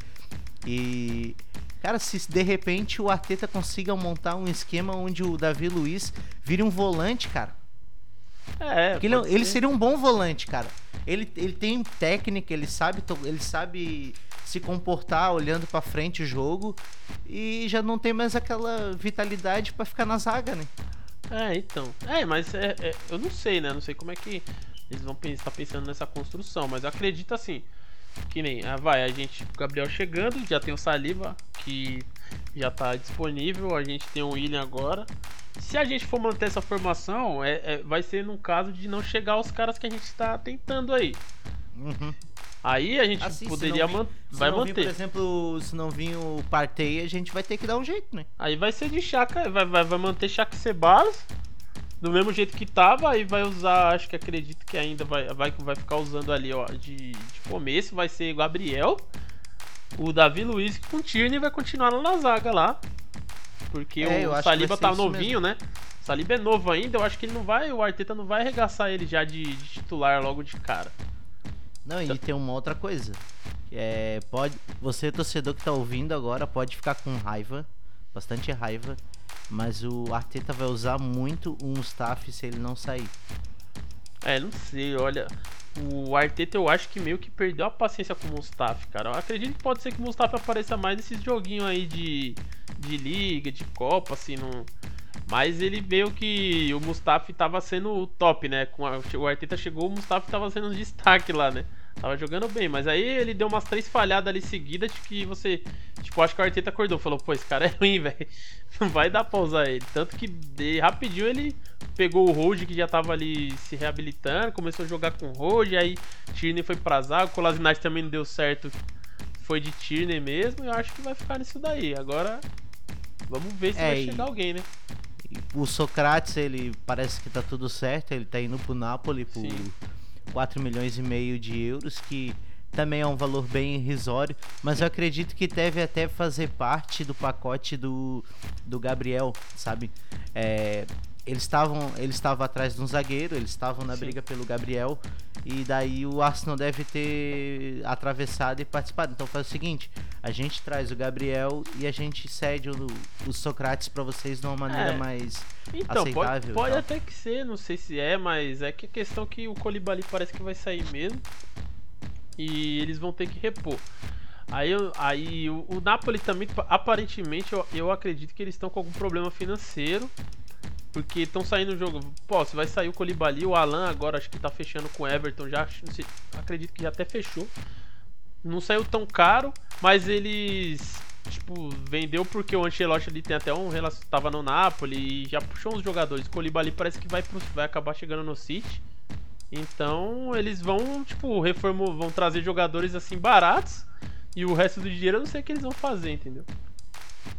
E. Cara, se de repente o Arteta consiga montar um esquema onde o Davi Luiz vire um volante, cara. É, Porque ele, pode ele ser. seria um bom volante, cara. Ele, ele tem técnica, ele sabe, ele sabe se comportar olhando pra frente o jogo e já não tem mais aquela vitalidade pra ficar na zaga, né? É, então. É, mas é, é, eu não sei, né? Não sei como é que eles vão estar pensando nessa construção, mas eu acredito assim. Que nem, ah, vai, a gente, o Gabriel chegando, já tem o Saliba, que já tá disponível, a gente tem o William agora. Se a gente for manter essa formação, é, é- vai ser num caso de não chegar aos caras que a gente está tentando aí. Uhum. Aí a gente Assim, poderia não vir- man Se vai não vir, manter. por exemplo, se não vir o Partey, a gente vai ter que dar um jeito, né? Aí vai ser de Chaka, vai, vai, vai manter Chaka Ceballos do mesmo jeito que tava, aí vai usar, acho que acredito que ainda vai, vai, vai ficar usando ali, ó, de, de começo, vai ser Gabriel, o Davi Luiz com o Tierney vai continuar lá na zaga lá. Porque É, o Saliba tá novinho, né? O Saliba é novo ainda, eu acho que ele não vai, o Arteta não vai arregaçar ele já de, de titular logo de cara. Não, e tem uma outra coisa. É, pode, você, torcedor que tá ouvindo agora, pode ficar com raiva bastante raiva. Mas o Arteta vai usar muito o Mustafi se ele não sair. É, não sei, olha. O Arteta eu acho que meio que perdeu a paciência com o Mustafi, cara. Eu acredito que pode ser que o Mustafi apareça mais nesses joguinhos aí de, de liga, de Copa, assim, não. Mas ele meio que o Mustafi tava sendo o top, né? Com a, o Arteta chegou, o Mustafi tava sendo um destaque lá, né? Tava jogando bem, mas aí ele deu umas três falhadas ali seguidas de que você. Tipo, acho que o Arteta acordou, falou, pô, esse cara é ruim, *laughs* velho. Não vai dar pra usar ele. Tanto que de, rapidinho ele pegou o Hold que já tava ali se reabilitando, começou a jogar com o Hold, aí Tierney foi pra zaga, o Kolasinac também não deu certo, foi de Tierney mesmo, eu acho que vai ficar nisso daí. Agora, vamos ver se É, vai chegar alguém, né? O Socrates, ele parece que tá tudo certo, ele tá indo pro Napoli por Sim. 4 milhões e meio de euros, que também é um valor bem irrisório, mas eu acredito que deve até fazer parte do pacote do, do Gabriel, sabe? É, eles estavam eles atrás de um zagueiro, eles estavam na Sim. briga pelo Gabriel, e daí o Arsenal deve ter atravessado e participado. Então faz o seguinte, a gente traz o Gabriel e a gente cede o, o Socrates pra vocês de uma maneira É. mais Então, pode, aceitável. pode tal. até que ser, não sei se é, mas é que a questão é que o Colibali parece que vai sair mesmo. E eles vão ter que repor. Aí, aí o, o Napoli também, pa- aparentemente, eu, eu acredito que eles estão com algum problema financeiro. Porque estão saindo o jogo. Pô, se vai sair o Colibali, o Alan agora acho que tá fechando com o Everton. Já sei, acredito que já até fechou. Não saiu tão caro, mas eles. Tipo, vendeu porque o Ancelotti ali tem até um relação. Tava no Napoli e já puxou uns jogadores. O Colibali parece que vai, pro- vai acabar chegando no City. Então eles vão, tipo, reformu, vão trazer jogadores assim baratos. E o resto do dinheiro eu não sei o que eles vão fazer, entendeu?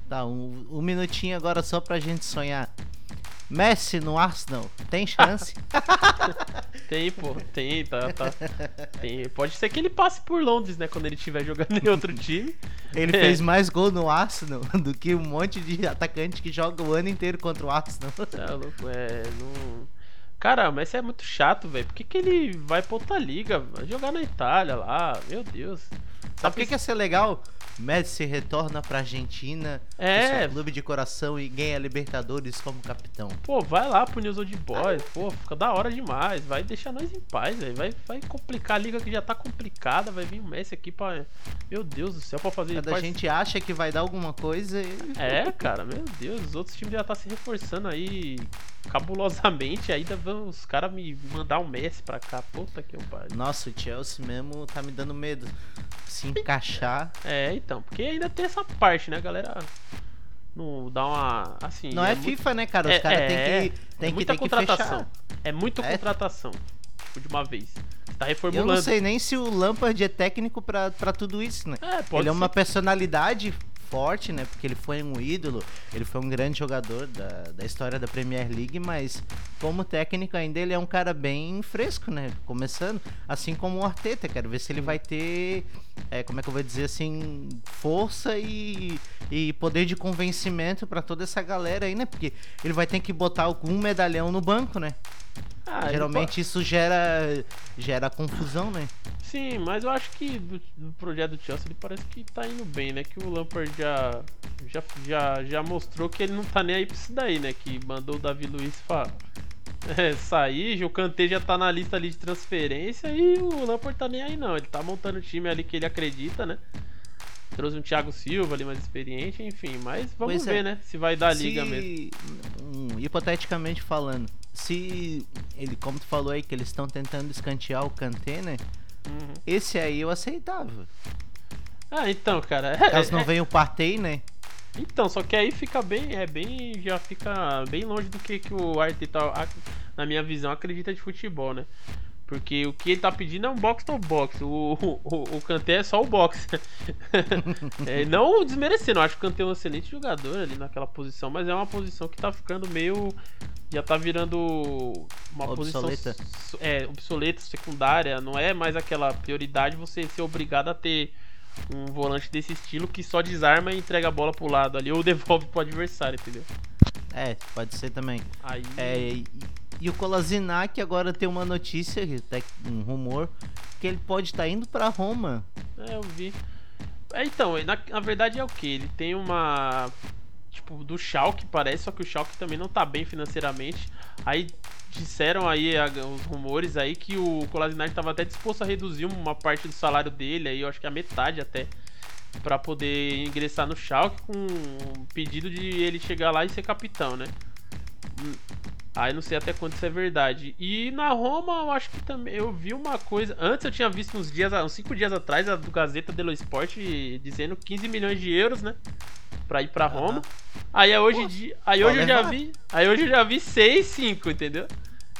Tá, um, um minutinho agora só pra gente sonhar. Messi no Arsenal, tem chance? *laughs* Tem, pô, tem, tá, tá. Tem. Pode ser que ele passe por Londres, né? Quando ele estiver jogando em outro time. Ele É. fez mais gol no Arsenal *laughs* do que um monte de atacante que joga o ano inteiro contra o Arsenal. É *laughs* louco, é. Não... Cara, mas isso é muito chato, velho. Por que, que ele vai pra outra liga? Vai jogar na Itália lá, meu Deus. Sabe o que, que ia ser legal? Messi retorna pra Argentina, É. clube de coração e ganha Libertadores como capitão. Pô, vai lá pro News Old Boys, pô, fica da hora demais. Vai deixar nós em paz, velho. Vai, vai complicar a liga que já tá complicada. Vai vir o Messi aqui pra. Meu Deus do céu, pra fazer. Quando a gente acha que vai dar alguma coisa, ele... É, *laughs* cara, meu Deus, os outros times já tá se reforçando aí cabulosamente. Ainda vão os caras me mandar um Messi pra cá. Puta que pariu. Nossa, o Chelsea mesmo tá me dando medo. Se encaixar. É, então, porque ainda tem essa parte, né, galera? Não dá uma. Assim. Não é, muito- FIFA, né, cara? Os É, caras é, têm é. que, é tem que, muita tem que contratação. fechar. É muita É? contratação. Tipo, de uma vez. Tá Eu reformulando. não sei nem se o Lampard é técnico pra, pra tudo isso, né? É, pode ele é uma ser. personalidade forte, né? Porque ele foi um ídolo, ele foi um grande jogador da, da história da Premier League, mas como técnico ainda ele é um cara bem fresco, né? Começando, assim como o Arteta, quero ver se ele vai ter, é, como é que eu vou dizer assim, força e, e poder de convencimento pra toda essa galera aí, né? Porque ele vai ter que botar algum medalhão no banco, né? Ah, Geralmente isso gera, gera confusão, né? Sim, mas eu acho que do, do projeto do Chelsea ele parece que tá indo bem, né? Que o Lampard já, já, já, já mostrou que ele não tá nem aí pra isso daí, né? Que mandou o Davi Luiz fa- é, sair, o Kanté já tá na lista ali de transferência e o Lampard tá nem aí não. Ele tá montando o time ali que ele acredita, né? Trouxe um Thiago Silva ali mais experiente, enfim. Mas vamos Pois é. ver, né? Se vai dar se, liga mesmo. um, hipoteticamente falando, se ele, como tu falou aí, que eles estão tentando escantear o Kanté, né? Uhum. Esse aí eu aceitava. Ah, então, cara. é- *laughs* Caso não é- venha o Partey, né? Então, só que aí fica bem, é bem, já fica bem longe do que, que o Arteta, a- na minha visão, acredita de futebol, né? Porque o que ele tá pedindo é um box to box. O, o, o Kanté é só o box. *laughs* É, não desmerecendo, acho que o Kanté é um excelente jogador ali naquela posição, mas é uma posição que tá ficando meio. Já tá virando uma Obsoleta. posição. É, obsoleta, secundária. Não é mais aquela prioridade você ser obrigado a ter um volante desse estilo que só desarma e entrega a bola pro lado ali ou *laughs* devolve pro adversário, entendeu? É, pode ser também. Aí. É, e, e o Kolasinac agora tem uma notícia, até um rumor, que ele pode estar indo pra Roma. É, eu vi. É, então, na, na verdade é o que? Ele tem uma. tipo, do Schalke, parece, só que o Schalke também não tá bem financeiramente. Aí disseram aí a, os rumores aí que o Kolasinac estava até disposto a reduzir uma parte do salário dele, aí eu acho que a metade até, para poder ingressar no Schalke com um pedido de ele chegar lá e ser capitão, né? Aí não sei até quanto isso é verdade. E na Roma eu acho que também eu vi uma coisa. Antes eu tinha visto uns dias, uns 5 dias atrás, a do Gazeta dello Sport dizendo 15 milhões de euros, né? Pra ir pra Roma. Aí hoje, Pô, aí hoje eu já vi. Aí hoje eu já vi 6, 5, entendeu?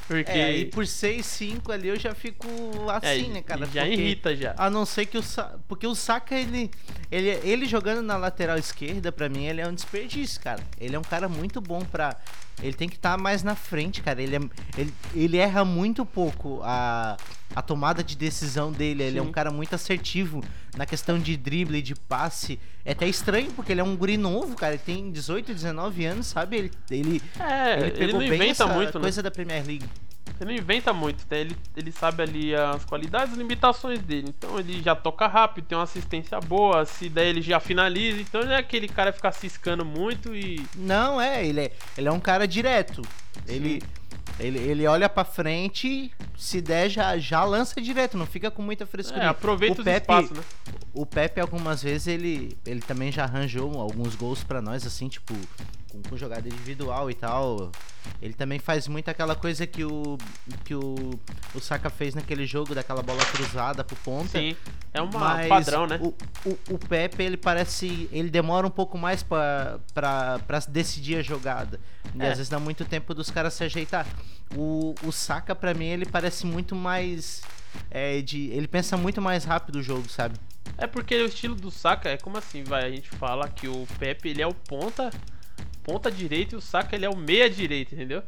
Porque... É, e por 6, 5 ali eu já fico assim, é, né, cara? Já porque, irrita já. A não ser que o Sa... Porque o Saka, ele, ele. Ele jogando na lateral esquerda, pra mim, ele é um desperdício, cara. Ele é um cara muito bom pra. Ele tem que estar tá mais na frente, cara. Ele, é, ele, ele erra muito pouco a, a tomada de decisão dele. Ele Sim. é um cara muito assertivo na questão de drible, de passe. É até estranho, porque ele é um guri novo, cara. Ele tem 18, 19 anos, sabe? Ele, ele, é, ele pegou ele bem essa muito, né? coisa né? da Premier League. Ele não inventa muito, né? ele, ele sabe ali as qualidades e limitações dele. Então ele já toca rápido, tem uma assistência boa, se der ele já finaliza. Então não é aquele cara ficar ciscando muito e. Não, é, ele é, ele é um cara direto. Ele. Ele, ele olha para frente, se der, já, já lança direto, não fica com muita frescura. É, aproveita o Pepe, espaço, né? O Pepe, algumas vezes, ele, ele também já arranjou alguns gols para nós, assim, tipo, com, com, jogada individual e tal. Ele também faz muito aquela coisa que o que o, o Saka fez naquele jogo daquela bola cruzada pro ponta. Sim, é um padrão, né? O, o, o, Pepe, ele parece. Ele demora um pouco mais para decidir a jogada. E é. às vezes dá muito tempo dos caras se ajeitar. O, o Saka, para mim, ele parece muito mais. É, de, ele pensa muito mais rápido o jogo, sabe? É porque o estilo do Saka é como assim, vai, a gente fala que o Pepe ele é o ponta, ponta direita e o Saka ele é o meia direita, entendeu?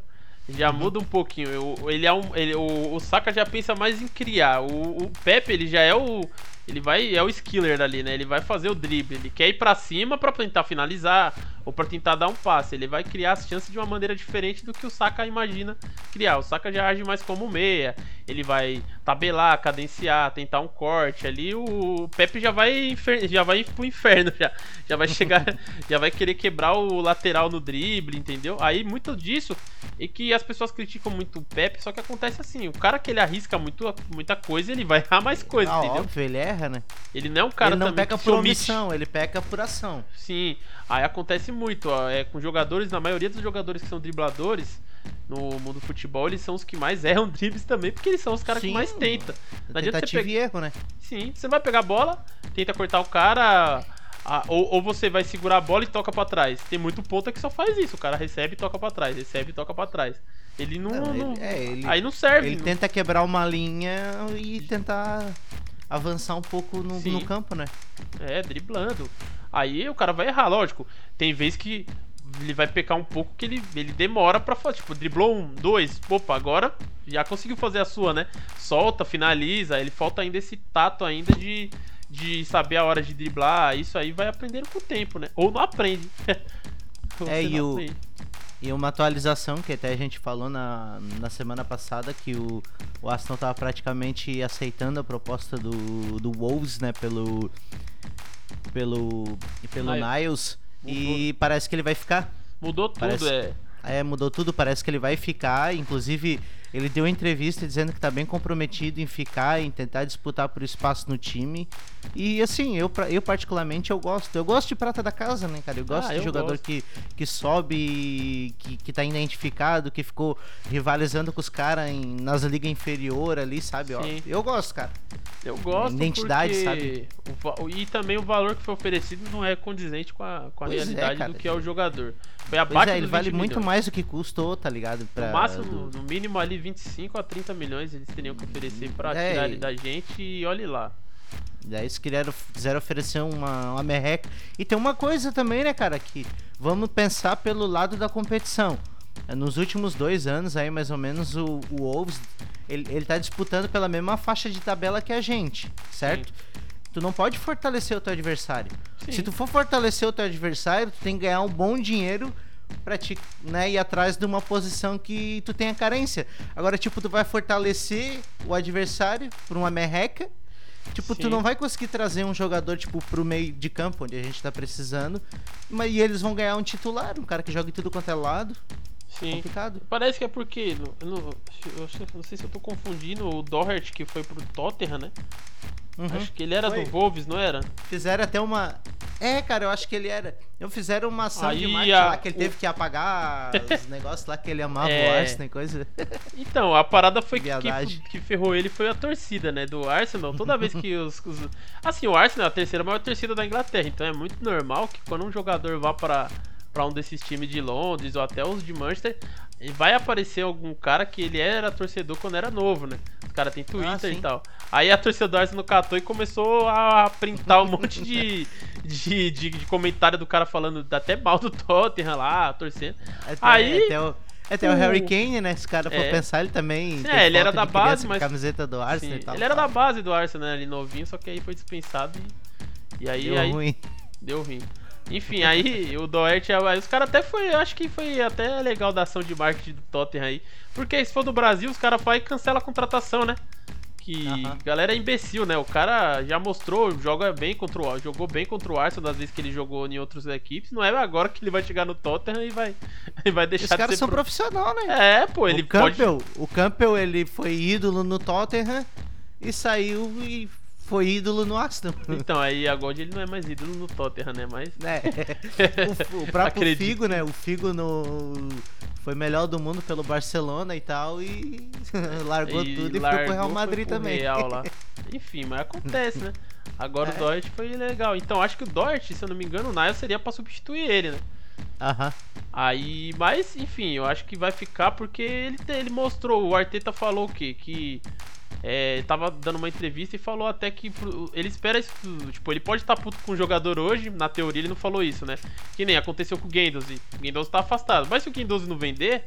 Já uhum. muda um pouquinho. Ele é um, ele, o, o Saka já pensa mais em criar. O, o Pepe ele já é o ele vai é o skiller ali, né? Ele vai fazer o drible, ele quer ir para cima para tentar finalizar ou para tentar dar um passe. Ele vai criar as chances de uma maneira diferente do que o Saka imagina criar. O Saka já age mais como meia. Ele vai tabelar, cadenciar, tentar um corte ali. O Pepe já vai já vai pro inferno já. Já vai chegar, *laughs* já vai querer quebrar o lateral no drible, entendeu? Aí muito disso é que as pessoas criticam muito o Pepe, só que acontece assim, o cara que ele arrisca muito, muita coisa, ele vai errar mais coisa, ah, entendeu? Óbvio, ele erra, né? Ele não é um cara ele não também peca por omissão, ele peca por ação. Sim, aí acontece muito, ó, é com jogadores, na maioria dos jogadores que são dribladores, no mundo do futebol, eles são os que mais *laughs* erram dribles também, porque eles são os caras que mais tentam. Não adianta você pegar... erro, né? Sim, você vai pegar a bola, tenta cortar o cara, a, ou, ou, você vai segurar a bola e toca para trás. Tem muito ponta que só faz isso, o cara recebe e toca para trás, recebe e toca para trás. Ele não, não, não é, ele, aí não serve. Ele não... tenta quebrar uma linha e tentar avançar um pouco no, no, campo, né? É, driblando. Aí o cara vai errar, lógico. Tem vez que ele vai pecar um pouco que ele, ele demora pra fazer. Tipo, driblou um, dois, opa, agora já conseguiu fazer a sua, né? Solta, finaliza. Ele falta ainda esse tato ainda de, de saber a hora de driblar. Isso aí vai aprendendo com o tempo, né? Ou não aprende. *laughs* é, e o. E uma atualização que até a gente falou na, na semana passada que o, o Aston estava praticamente aceitando a proposta do, do Wolves, né, pelo pelo pelo Niles, e parece que ele vai ficar. Mudou tudo, parece, é. É, mudou tudo, parece que ele vai ficar, inclusive ele deu entrevista dizendo que está bem comprometido em ficar, em tentar disputar por espaço no time. E assim, eu, eu particularmente eu gosto. Eu gosto de prata da casa, né, cara? Eu gosto ah, de eu jogador gosto. Que, que sobe, que, que tá identificado, que ficou rivalizando com os caras nas ligas inferior ali, sabe? Ó, eu gosto, cara. Eu gosto. Identidade, sabe? O, e também o valor que foi oferecido não é condizente com a, com a é, realidade é, do que é o jogador. Foi abaixo é, ele vale muito milhões. mais do que custou, tá ligado? Pra, no máximo, no mínimo ali 25 a 30 milhões eles teriam que oferecer pra é, tirar ele da gente e olhe lá. Daí eles quiseram, quiseram oferecer uma, uma merreca. E tem uma coisa também, né, cara, que vamos pensar pelo lado da competição. Nos últimos dois anos aí, mais ou menos, o, o Wolves, ele, ele tá disputando pela mesma faixa de tabela que a gente, certo? Sim. Tu não pode fortalecer o teu adversário. Sim. Se tu for fortalecer o teu adversário, tu tem que ganhar um bom dinheiro pra te né, ir atrás de uma posição que tu tenha carência. Agora, tipo, tu vai fortalecer o adversário por uma merreca Tipo, tu Sim. não vai conseguir trazer um jogador, tipo, pro meio de campo, onde a gente tá precisando. Mas e eles vão ganhar um titular, um cara que joga em tudo quanto é lado. Sim. Complicado. Parece que é porque. Eu não, eu não sei se eu tô confundindo o Doherty que foi pro Tottenham, né? Uhum. Acho que ele era Foi. do Wolves, não era? Fizeram até uma. É, cara, eu acho que ele era. Eu fizeram uma ação de Aí marketing a- lá que ele o- teve que apagar os *laughs* negócios lá que ele amava É. o Arsenal e coisa. Então, a parada foi que, que, que ferrou ele foi a torcida, né? Do Arsenal. Toda vez que os, *laughs* os- Assim, o Arsenal é a terceira maior torcida da Inglaterra. Então é muito normal que quando um jogador vá para para um desses times de Londres ou até os de Manchester, e vai aparecer algum cara que ele era torcedor quando era novo, né? Os caras têm Twitter sim. e tal. Aí a torcida do Arsenal catou e começou a printar um monte de, *laughs* de, de, de comentário do cara falando até mal do Tottenham lá, torcendo. Até, Aí- Até o, até o o- Harry Kane, né? Se cara for É. pensar, ele também. É, ele era da base, mas- camiseta do Arsenal Sim, e tal. ele era da base do Arsenal, né, ali novinho, só que aí foi dispensado e, e aí, Deu aí ruim. deu ruim. Enfim, aí o Doherty, aí os caras até foi, eu acho que foi até legal da ação de marketing do Tottenham aí. Porque se for do Brasil, os caras fazem e cancela a contratação, né? Que Aham. galera é imbecil, né? O cara já mostrou, joga bem contra o jogou bem contra o Arsenal das vezes que ele jogou em outras equipes. Não é agora que ele vai chegar no Tottenham e vai, *laughs* e vai Os deixar de caras ser são pro- profissional, né? É, pô, ele o pode Campbell, o Campbell, ele foi ídolo no Tottenham e saiu e foi ídolo no Arsenal. Então, aí agora ele não é mais ídolo no Tottenham, né? Mas né? *laughs* o, o próprio Acredito. Figo, né? O Figo no foi melhor do mundo pelo Barcelona e tal e *laughs* largou tudo e foi pro Real Madrid também. Real lá. *laughs* Enfim, mas acontece, né? Agora É. o Dort foi legal. Então acho que o Dort, se eu não me engano, o Niles seria pra substituir ele, né? Aham. Aí, mas enfim, eu acho que vai ficar porque ele, ele mostrou, o Arteta falou o quê? Que é, tava dando uma entrevista e falou até que pro- ele espera isso, tipo, ele pode estar puto com o jogador hoje, na teoria ele não falou isso, né? Que nem aconteceu com o Guendouzi. O Guendouzi tá afastado, mas se o Guendouzi não vender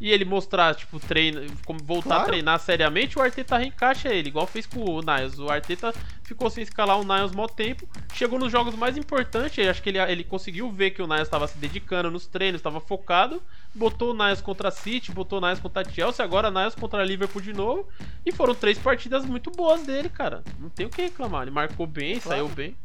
e ele mostrar, tipo, treino, como voltar Claro. a treinar seriamente, o Arteta reencaixa ele, igual fez com o Niles. O Arteta ficou sem escalar o Niles mó tempo, chegou nos jogos mais importantes, acho que ele, ele conseguiu ver que o Niles estava se dedicando nos treinos, estava focado, botou o Niles contra a City, botou o Niles contra a Chelsea, agora Niles contra a Liverpool de novo, e foram três partidas muito boas dele, cara. Não tem o que reclamar, ele marcou bem, Claro. saiu bem.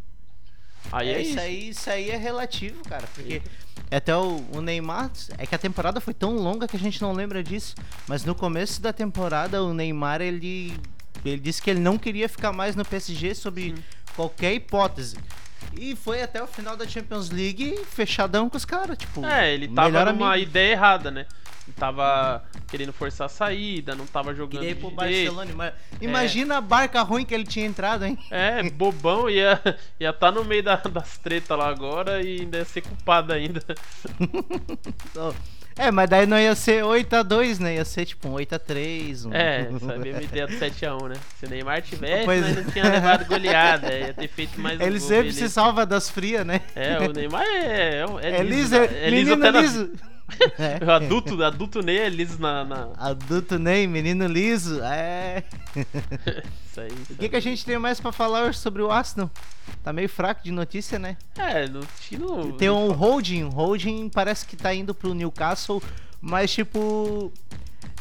Aí é, É, isso. isso aí, isso aí é relativo, cara, porque até o, o Neymar, é que a temporada foi tão longa que a gente não lembra disso, mas no começo da temporada o Neymar ele ele disse que ele não queria ficar mais no PSG sob qualquer hipótese. E foi até o final da Champions League fechadão com os caras, tipo, É, ele tava numa amigo. ideia errada, né? Ele tava querendo forçar a saída, não tava jogando ir pro. Barcelona. ima- Imagina a barca ruim que ele tinha entrado, hein? É, bobão, ia ia tá no meio da- das tretas lá agora e ainda ia ser culpado ainda. *laughs* É, mas daí não ia ser 8x2, né? Ia ser tipo um 8x3. Um... É, *laughs* essa é a mesma ideia do 7x1, né? Se o Neymar tivesse, Pois nós é. não tinha levado goleada, ia ter feito mais um Ele gol, sempre se salva das frias, né? É, o Neymar é, é, é, É liso, liso, é é liso na- liso. É. O *laughs* adulto, adulto Ney é liso na. na... Adulto Ney, menino liso. É. *laughs* Isso aí. O que, que a gente tem mais pra falar sobre o Arsenal? Tá meio fraco de notícia, né? É, no tino. Tem um holding. O holding parece que tá indo pro Newcastle, mas tipo.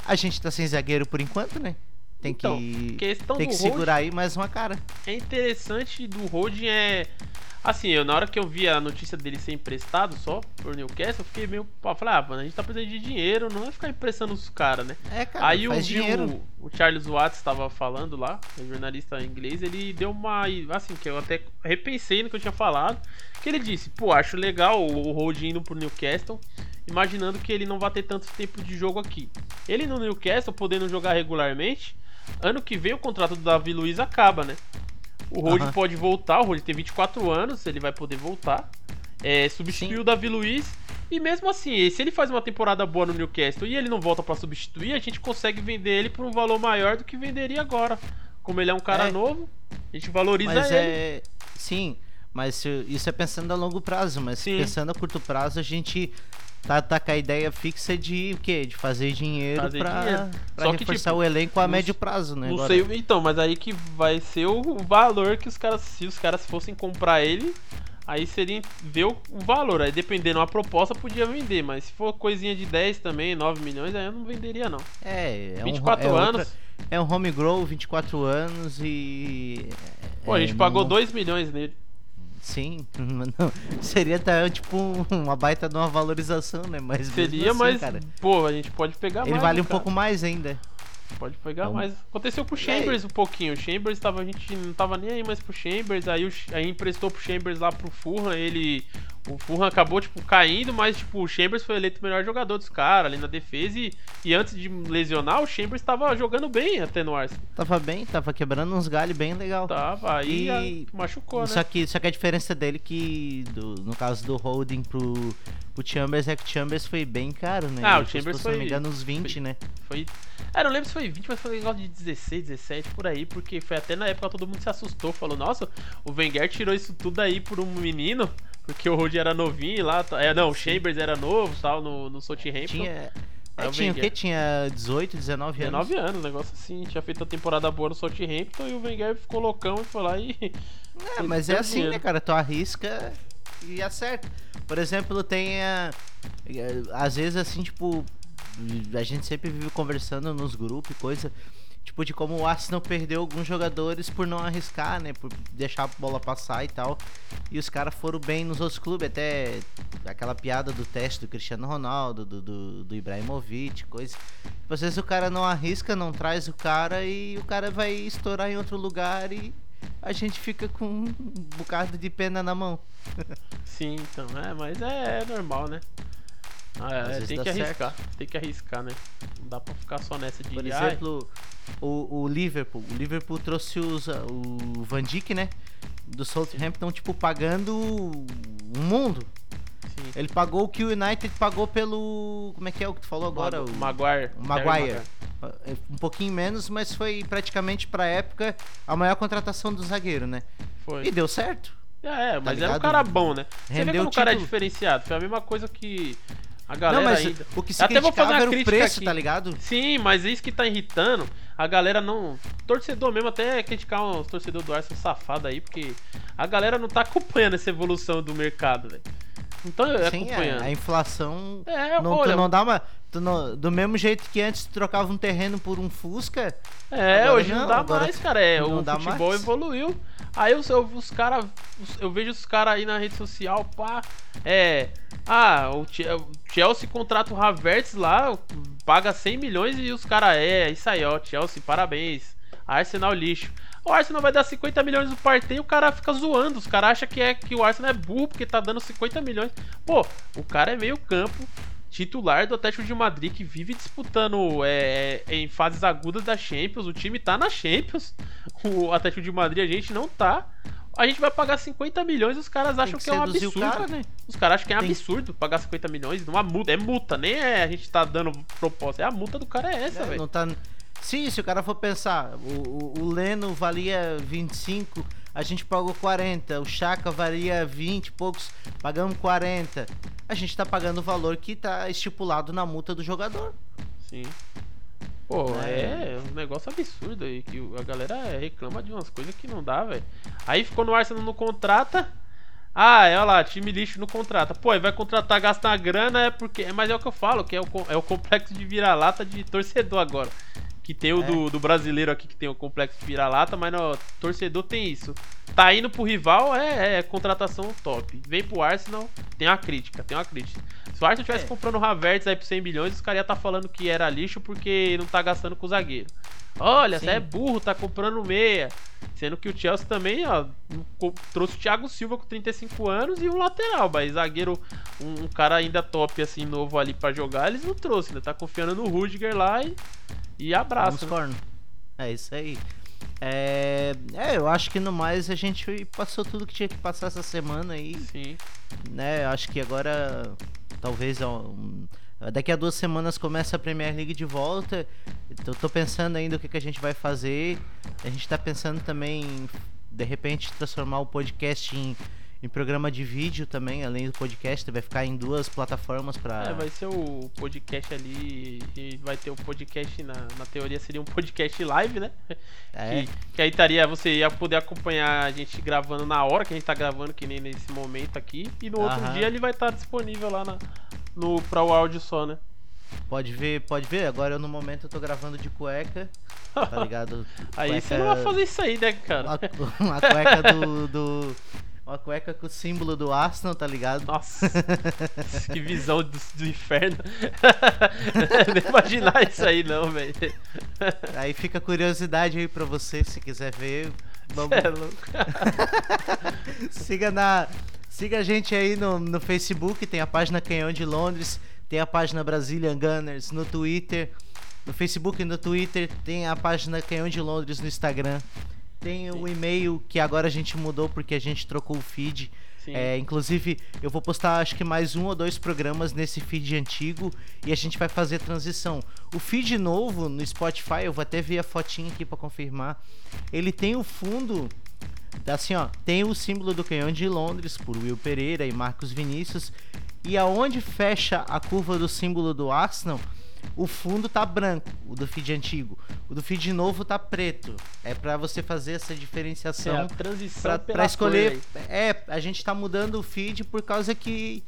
A gente tá sem zagueiro por enquanto, né? Tem Então, que. Tem que holding- segurar aí mais uma cara. É interessante do Holding é. Assim, eu, na hora que eu vi a notícia dele ser emprestado só por Newcastle, eu fiquei meio. pau. Falei, ah, mano, a gente tá precisando de dinheiro, não vai ficar emprestando os caras, né? É, cara. Aí eu vi o, o Charles Watts estava falando lá, o jornalista inglês, ele deu uma. Assim, que eu até repensei no que eu tinha falado. Que ele disse, pô, acho legal o, Holding indo pro Newcastle, imaginando que ele não vai ter tanto tempo de jogo aqui. Ele no Newcastle, podendo jogar regularmente, ano que vem o contrato do Davi Luiz acaba, né? O Holding Aham. pode voltar, o Holding tem 24 anos, ele vai poder voltar. É, o Davi Luiz. E mesmo assim, se ele faz uma temporada boa no Newcastle e ele não volta pra substituir, a gente consegue vender ele por um valor maior do que venderia agora. Como ele é um cara É. novo, a gente valoriza Mas ele. é. Sim, mas isso é pensando a longo prazo, mas Sim. pensando a curto prazo, a gente tá, tá com a ideia fixa de o quê? De fazer dinheiro Fazer pra, dinheiro. pra Só que, reforçar tipo, o elenco a não médio prazo, né? Não Agora- sei, então, mas aí que vai ser o valor que os caras, se os caras fossem comprar ele, aí seria ver o, o valor. Aí dependendo da proposta, podia vender, mas se for coisinha de 10 também, 9 milhões, aí eu não venderia não. É, é um, 24 é outra- anos, é um home grow, 24 anos e. Pô, a É, gente pagou não- 2 milhões nele. Sim, *laughs* não, seria tipo uma baita de uma valorização, né? Mas Seria, assim, mas, cara, pô, a gente pode pegar ele mais. vale do um cara. pouco mais ainda. Pode pegar Então- mais. Aconteceu com o Chambers um pouquinho. O Chambers tava, a gente não tava nem aí mais pro Chambers, aí, o, aí emprestou pro Chambers lá pro Fulham, ele. O Fulham acabou, tipo, caindo, mas tipo, o Chambers foi eleito o melhor jogador dos caras ali na defesa e, e antes de lesionar, o Chambers tava jogando bem até no Arsenal. Tava bem, tava quebrando uns galhos bem legal. Tava, aí E- machucou, né? Só que, só que a diferença dele que, do- no caso do holding pro, pro Chambers, é que o Chambers foi bem caro, né? Ah, o Ele custou, Chambers se não me foi- engano, uns 20, né? Foi. É, não lembro se foi 20, mas foi um negócio de 16, 17 por aí, porque foi até na época todo mundo se assustou, falou, nossa, o Wenger tirou isso tudo aí por um menino, porque o Rod era novinho lá, tá- é, não, o Chambers era novo, tal, no, no Southampton. Tinha. É, o tinha o quê? Tinha 18, 19 anos. 19 anos, negócio assim, tinha feito a temporada boa no Southampton e o Wenger ficou loucão e foi lá e... É, *laughs* mas é assim, dinheiro. né, cara? Tu arrisca e acerta. Por exemplo, tem a. eh, Às vezes, assim, tipo. A gente sempre vive conversando nos grupos e coisa. Tipo, de como o Arsenal perdeu alguns jogadores por não arriscar, né? Por deixar a bola passar e tal. E os caras foram bem nos outros clubes. Até aquela piada do teste do Cristiano Ronaldo, do, do, do Ibrahimovic, coisa. Tipo, às vezes o cara não arrisca, não traz o cara e o cara vai estourar em outro lugar e a gente fica com um bocado de pena na mão. *laughs* Sim, então, é, mas é, é normal, né? Ah, é, tem que certo. arriscar, tem que arriscar, né? Não dá pra ficar só nessa de Por "Ai, exemplo, o, o Liverpool. O Liverpool trouxe os, o Van Dijk, né? Do Southampton, tipo, pagando um mundo. sim. Ele pagou o que o United pagou pelo. Como é que é o que tu falou agora? O Maguire. o Harry Maguire. É, Um pouquinho menos, mas foi praticamente pra época a maior contratação do zagueiro, né? Foi. E deu certo. É, mas era um cara bom, né? Você vê como o o cara é diferenciado. Foi a mesma coisa que a galera não, mas ainda. o que se Até vou fazer uma era o crítica preço, aqui. tá ligado? Sim, mas isso que tá irritando. A galera não. Torcedor mesmo, até criticar uns torcedores do Arsenal safado aí, porque a galera não tá acompanhando essa evolução do mercado, velho. Então eu Sim, acompanhando. a, a inflação É, não, olha, tu não dá uma. não- do mesmo jeito que antes tu trocava um terreno por um Fusca, É, hoje não, não, dá agora mais, cara. É, o futebol mais. evoluiu. Aí os, os caras. Eu vejo os caras aí na rede social, pá. É. Ah, o Chelsea contrata o Havertz lá, paga 100 milhões e os caras. É, isso aí, ó. Chelsea, parabéns. Arsenal lixo. O Arsenal vai dar 50 milhões no parteio e o cara fica zoando. Os caras acham que, é, que o Arsenal é burro porque tá dando 50 milhões. Pô, o cara é meio campo titular do Atlético de Madrid que vive disputando é, é, em fases agudas da Champions. O time tá na Champions. O Atlético de Madrid a gente não tá. A gente vai pagar 50 milhões e os caras acham que que, é um absurdo. cara, né? Os caras acham que é Tem- absurdo pagar 50 milhões numa multa. É multa, nem é a gente tá dando proposta. É a multa do cara é essa, É, velho. não tá... Sim, se o cara for pensar, o, o, o Leno valia 25, a gente pagou 40, o Chaka valia 20 e poucos, pagamos 40. A gente tá pagando o valor que tá estipulado na multa do jogador. Sim. Pô, É. é um negócio absurdo aí, que a galera reclama de umas coisas que não dá, velho. Aí ficou no Arsenal não contrata. Ah, é olha lá, time lixo não contrata. Pô, vai contratar, gastar grana, é porque. Mas é o que eu falo, que é o, é o *laughs* complexo de vira-lata de torcedor agora. Que tem o É. do, do brasileiro aqui que tem o complexo vira-lata, mas no torcedor tem isso. Tá indo pro rival, é, é contratação top. Vem pro Arsenal, tem uma crítica, tem uma crítica. Se o Arsenal tivesse É. comprando o Havertz aí por 100 milhões, os caras iam tá falando que era lixo porque não tá gastando com o zagueiro. Olha, Sim. você é burro, tá comprando meia. Sendo que o Chelsea também, ó, trouxe o Thiago Silva com 35 anos e um lateral, mas zagueiro, um, um cara ainda top, assim, novo ali pra jogar, eles não trouxe, ainda tá confiando no Rudiger lá e, e abraço. Vamos né? corno. É isso aí. É, é, eu acho que no mais a gente passou tudo que tinha que passar essa semana aí, Sim. né? Eu acho que agora, talvez, um, daqui a duas semanas começa a Premier League de volta. Eu tô pensando ainda o que, que a gente vai fazer. A gente tá pensando também, em, de repente, transformar o podcast em, em programa de vídeo também, além do podcast. Vai ficar em duas plataformas pra. É, vai ser o podcast ali e vai ter o podcast, na, na teoria seria um podcast live, né? É. Que, que aí estaria, você ia poder acompanhar a gente gravando na hora que a gente tá gravando, que nem nesse momento aqui. E no outro Aham. dia ele vai estar disponível lá na, no, pra o áudio só, né? Pode ver, pode ver. Agora eu, no momento eu tô gravando de cueca. Tá ligado? *laughs* Aí Cueca- você não vai fazer isso aí, né, cara? Uma, uma cueca do, do- Uma cueca com o símbolo do Arsenal, tá ligado? Nossa, *laughs* que visão do, do inferno. *laughs* Nem imaginar isso aí, não, velho. Aí fica a curiosidade aí pra você, se quiser ver. Vamos, É louco. *laughs* siga na. Siga a gente aí no, no Facebook, tem a página Canhão de Londres, tem a página Brazilian Gunners no Twitter. No Facebook e no Twitter tem a página Canhão de Londres no Instagram. Tem o e-mail que agora a gente mudou porque a gente trocou o feed. É, inclusive, eu vou postar acho que mais um ou dois programas nesse feed antigo e a gente vai fazer a transição. O feed novo no Spotify, eu vou até ver a fotinha aqui pra confirmar. Ele tem o fundo assim, ó, tem o símbolo do canhão de Londres por Will Pereira e Marcos Vinícius e aonde fecha a curva do símbolo do Arsenal, o fundo tá branco, o do feed antigo. O do feed novo tá preto. É pra você fazer essa É diferenciação a transição pra escolher. É, a gente tá mudando o feed por causa que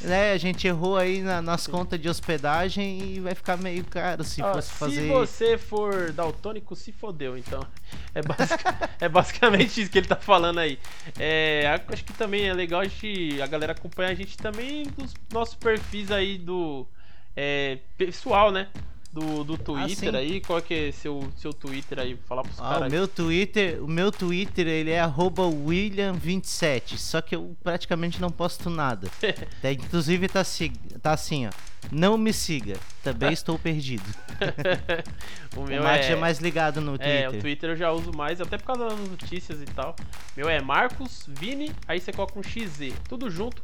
né, a gente errou aí na- nas contas de hospedagem e vai ficar meio caro se Ó, fosse Se fazer. você for daltônico, se fodeu, então. É, basic- *laughs* é basicamente isso que ele tá falando aí. É, acho que também é legal a, gente, a galera acompanhar a gente também dos nossos perfis aí do é, pessoal, né? Do, do Twitter sim. aí. Qual que é seu, seu Twitter aí? Falar pros Ah, caras. o meu Twitter, o meu Twitter ele é arroba William27, só que eu praticamente não posto nada. Até, *laughs* inclusive tá, assim- tá assim, ó. Não me siga, também *laughs* estou perdido. *laughs* o O meu Marcos é, é mais ligado no É, o Twitter. Twitter eu já uso mais, até por causa das notícias e tal. Meu é Marcos Vini, aí você coloca um XZ, tudo junto.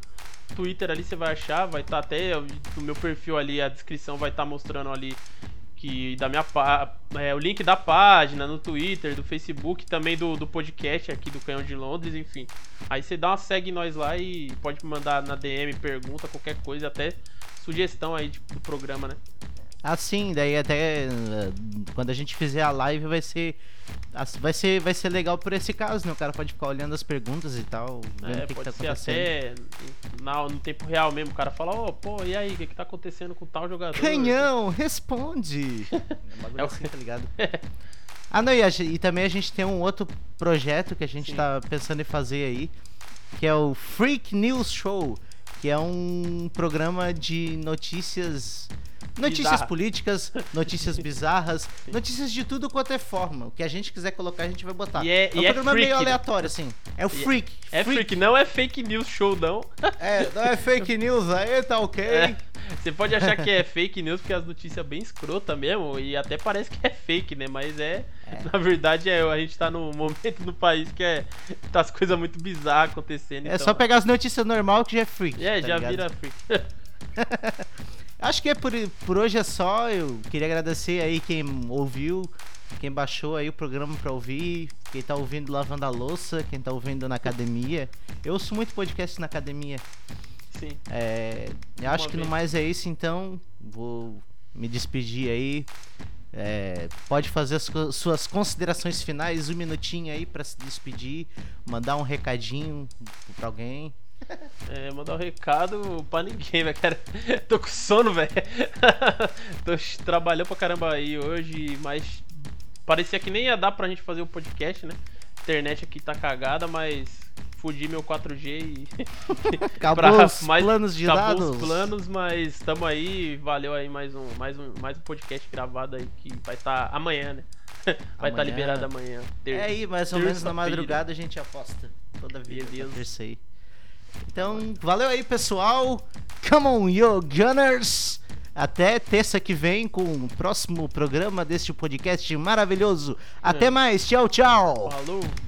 Twitter ali você vai achar, vai estar até no meu perfil ali, a descrição vai estar mostrando ali que da minha é, o link da página no Twitter, do Facebook, também do, do podcast aqui do Canhão de Londres, enfim. Aí você dá uma segue nós lá e pode mandar na DM pergunta, qualquer coisa, até sugestão aí tipo, do programa, né? Assim, daí até eh, quando a gente fizer a live vai ser vai ser vai ser legal por esse caso, né? O cara pode ficar olhando as perguntas e tal, vendo É, o que, que tá pode ser acontecendo. até na, no tempo real mesmo, o cara fala, ô, pô, e aí, o que, que tá acontecendo com tal jogador? Canhão, responde! É É assim, tá ligado? *laughs* Ah, não, e, a e também a gente tem um outro projeto que a gente Sim. tá pensando em fazer aí, que é o Freak News Show, que é um programa de notícias. Notícias Bizarra. políticas, *laughs* notícias bizarras, notícias de tudo quanto é forma. O que a gente quiser colocar, a gente vai botar. E é- um e é programa freak, meio né? aleatório, assim. É o é- Freak. É freak, não é fake news show, não. *laughs* É, não é fake news aí, tá ok? É, Você pode achar que é fake news porque as notícias bem escrota mesmo e até parece que é fake, né? Mas é, *laughs* na verdade é, a gente tá num momento no país que é tá as coisas muito bizarras acontecendo. É então- só pegar as notícias normal que já é freak. É, tá já ligado? vira freak. Acho que é por, por hoje é só. Eu queria agradecer aí quem ouviu, quem baixou aí o programa pra ouvir, quem tá ouvindo lavando a louça, quem tá ouvindo na academia. Eu ouço muito podcast na academia. Sim. É, eu acho que no mais é isso, então. Vou me despedir aí. É, pode fazer as suas considerações finais, um minutinho aí pra se despedir, mandar um recadinho pra alguém. *laughs* É, mandar um recado pra ninguém, velho. cara. Tô com sono, velho. *laughs* Tô trabalhando pra caramba aí hoje, mas parecia que nem ia dar pra gente fazer o podcast, né? Internet aqui tá cagada, mas fudi meu 4G e. *laughs* Acabou pra os mais- planos de acabou dados. os planos, mas tamo aí. Valeu aí mais um, mais um, mais um podcast gravado aí que vai estar amanhã, né? Vai estar Amanhã. liberado amanhã. Ter- É aí, mais ou menos na madrugada a gente aposta. Toda vida, Beleza. terça aí. Então, valeu aí, pessoal. Come on, yo Gunners! Até terça que vem com o próximo programa deste podcast maravilhoso. Até É. mais, tchau, tchau! Falou!